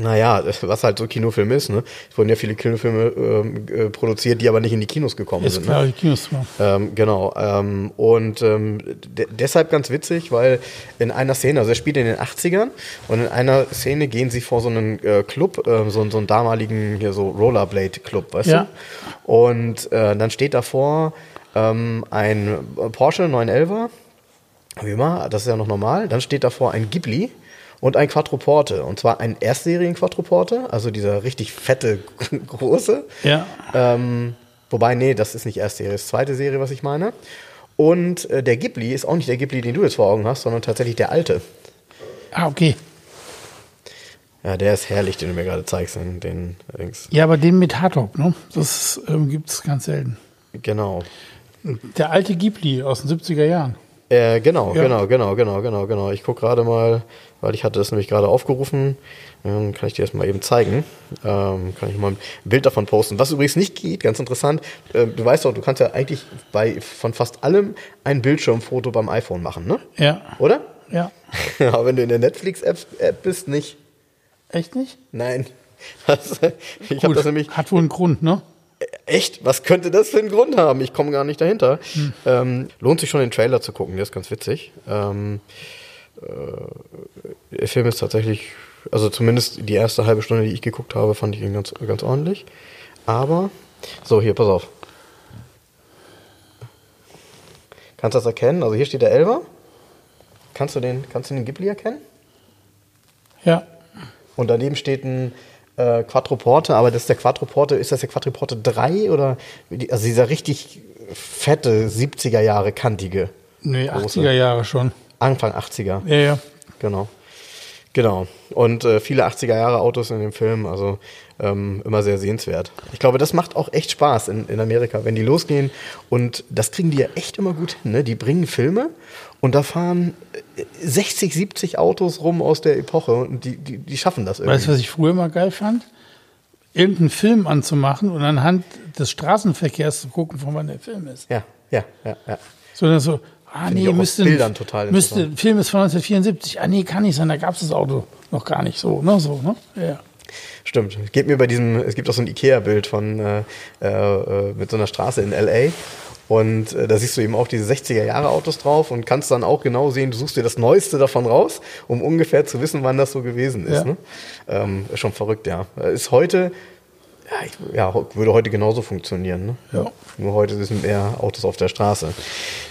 Naja, was halt so Kinofilm ist, ne? Es wurden ja viele Kinofilme ähm, äh, produziert, die aber nicht in die Kinos gekommen Ist sind. klar, Ne? die Kinos machen. Ähm, genau. Ähm, und ähm, de deshalb ganz witzig, weil in einer Szene, also er spielt in den 80ern und in einer Szene gehen sie vor so einen äh, Club, äh, so, so einen damaligen hier so Rollerblade-Club, weißt Ja. du? Und äh, dann steht davor ähm, ein Porsche 911er, wie immer, das ist ja noch normal. Dann steht davor ein Ghibli und ein Quattroporte. Und zwar ein Erstserien-Quattroporte, also dieser richtig fette, (laughs) große. Ja. Ähm, wobei, nee, das ist nicht Erstserie, das ist zweite Serie, was ich meine. Und äh, der Ghibli ist auch nicht der Ghibli, den du jetzt vor Augen hast, sondern tatsächlich der alte. Ah, okay. Ja, der ist herrlich, den du mir gerade zeigst. Den, den links. Ja, aber den mit Hardtop, ne? Das ähm, gibt es ganz selten. Genau. Der alte Ghibli aus den 70er Jahren. Äh, genau, Ja. genau, genau, genau, genau, genau. Ich gucke gerade mal, weil ich hatte das nämlich gerade aufgerufen. Dann kann ich dir das mal eben zeigen. Ähm, kann ich mal ein Bild davon posten. Was übrigens nicht geht, ganz interessant. Äh, du weißt doch, du kannst ja eigentlich bei von fast allem ein Bildschirmfoto beim iPhone machen, ne? Ja. Oder? Ja. (laughs) Aber wenn du in der Netflix-App App bist, nicht. Echt nicht? Nein. (laughs) Das, ich habe das nämlich. hat wohl einen Grund, ne? Echt? Was könnte das für einen Grund haben? Ich komme gar nicht dahinter. Ähm, lohnt sich schon, den Trailer zu gucken, der ist ganz witzig. Ähm, äh, der Film ist tatsächlich, also zumindest die erste halbe Stunde, die ich geguckt habe, fand ich ihn ganz, ganz ordentlich. Aber, so, hier, pass auf. Kannst du das erkennen? Also hier steht der Elver. Kannst du den, kannst du den Ghibli erkennen? Ja. Und daneben steht ein äh, Quattroporte, aber das ist der Quattroporte, ist das der Quattroporte 3 oder also dieser richtig fette 70er Jahre kantige. Nee, Große. 80er Jahre schon. Anfang 80er, Ja, ja. genau. Genau. Und äh, viele 80er Jahre Autos in dem Film, also ähm, immer sehr sehenswert. Ich glaube, das macht auch echt Spaß in, in Amerika, wenn die losgehen. Und das kriegen die ja echt immer gut hin. Ne? Die bringen Filme und da fahren 60, 70 Autos rum aus der Epoche und die, die, die schaffen das irgendwie. Weißt du, was ich früher mal geil fand? Irgendeinen Film anzumachen und anhand des Straßenverkehrs zu gucken, von wann der Film ist. Ja, ja, ja, ja. Sondern so, ah Finde ich nee, müsste, Bildern total müsste. Film ist von 1974. Ah nee, kann nicht sein, da gab es das Auto noch gar nicht so, ne? So, ne? Ja. Stimmt. Es geht mir bei diesem, es gibt auch so ein Ikea-Bild von äh, äh, mit so einer Straße in LA. Und äh, da siehst du eben auch diese 60er Jahre Autos drauf und kannst dann auch genau sehen, du suchst dir das Neueste davon raus, um ungefähr zu wissen, wann das so gewesen ist. Ja. Ne? Ähm, schon verrückt, ja. Ist heute, ja, ich, ja, würde heute genauso funktionieren. Ne? Ja. Nur heute sind mehr Autos auf der Straße.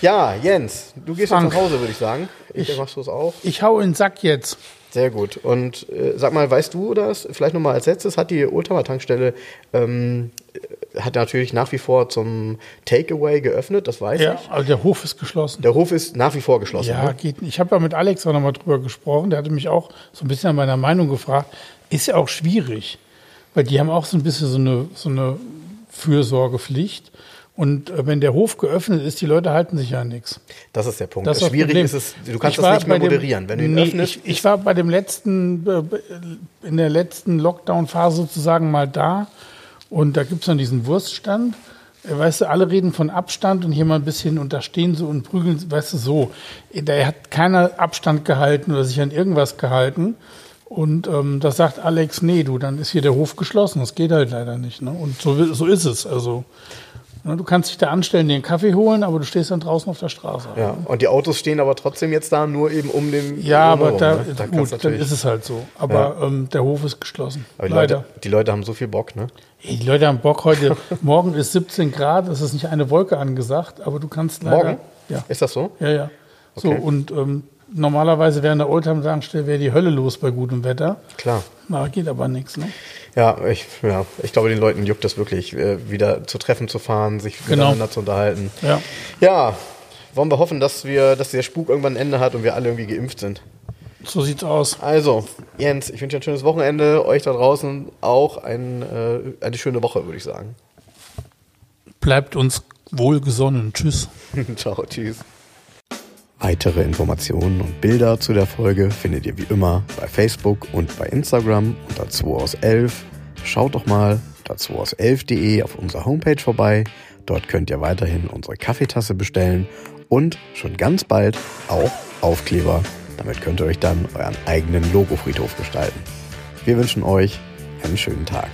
Ja, Jens, du gehst Frank. jetzt nach Hause, würde ich sagen. Ich, machst du es auch? Ich hau in den Sack jetzt. Sehr gut. Und äh, sag mal, weißt du das? Vielleicht nochmal als letztes, hat die Oldtimer-Tankstelle ähm, äh, hat natürlich nach wie vor zum Takeaway geöffnet, das weiß Ja, ich. aber der Hof ist geschlossen. Der Hof ist nach wie vor geschlossen. Ja, ne? geht nicht. Ich habe ja mit Alex auch nochmal drüber gesprochen. Der hatte mich auch so ein bisschen an meiner Meinung gefragt. Ist ja auch schwierig, weil die haben auch so ein bisschen so eine, so eine Fürsorgepflicht. Und äh, wenn der Hof geöffnet ist, die Leute halten sich ja an nichts. Das ist der Punkt. Das das Schwierig Problem. ist es, du kannst das nicht mehr dem- moderieren. Wenn du ihn nee, öffnest, Ich, ich war bei dem letzten, äh, in der letzten Lockdown-Phase sozusagen mal da. Und da gibt es dann diesen Wurststand. Äh, Weißt du, alle reden von Abstand und hier mal ein bisschen und da stehen sie und prügeln, weißt du, so. Da hat keiner Abstand gehalten oder sich an irgendwas gehalten. Und ähm, da sagt Alex, nee, du, dann ist hier der Hof geschlossen. Das geht halt leider nicht. Ne? Und so, so ist es. Also, ne, du kannst dich da anstellen, dir einen Kaffee holen, aber du stehst dann draußen auf der Straße. ja, und die Autos stehen aber trotzdem jetzt da, nur eben um den. Ja, aber drumherum, da, ne? da gut, dann ist es halt so. Aber ähm, der Hof ist geschlossen. aber die Leider. Leute, die Leute haben so viel Bock, ne? Ey, die Leute haben Bock heute. (laughs) morgen ist 17 Grad, es ist nicht eine Wolke angesagt, aber du kannst leider. Morgen? Ja, Ist das so? ja, ja. So, Okay. und ähm, normalerweise während der Oldtimer-Tankstelle wäre die Hölle los bei gutem Wetter. Klar. Na, geht aber nichts, ne? Ja ich, ja, ich glaube, den Leuten juckt das wirklich, äh, wieder zu Treffen zu fahren, sich Genau. miteinander zu unterhalten. Ja. Ja, wollen wir hoffen, dass wir, dass der Spuk irgendwann ein Ende hat und wir alle irgendwie geimpft sind. So sieht's aus. Also, Jens, ich wünsche ein schönes Wochenende, euch da draußen auch ein, äh, eine schöne Woche, würde ich sagen. Bleibt uns wohlgesonnen. Tschüss. (laughs) Ciao, tschüss. Weitere Informationen und Bilder zu der Folge findet ihr wie immer bei Facebook und bei Instagram unter 2 aus 11. Schaut doch mal unter 2 aus 11.de auf unserer Homepage vorbei. Dort könnt ihr weiterhin unsere Kaffeetasse bestellen und schon ganz bald auch Aufkleber. Damit könnt ihr euch dann euren eigenen Logofriedhof gestalten. Wir wünschen euch einen schönen Tag.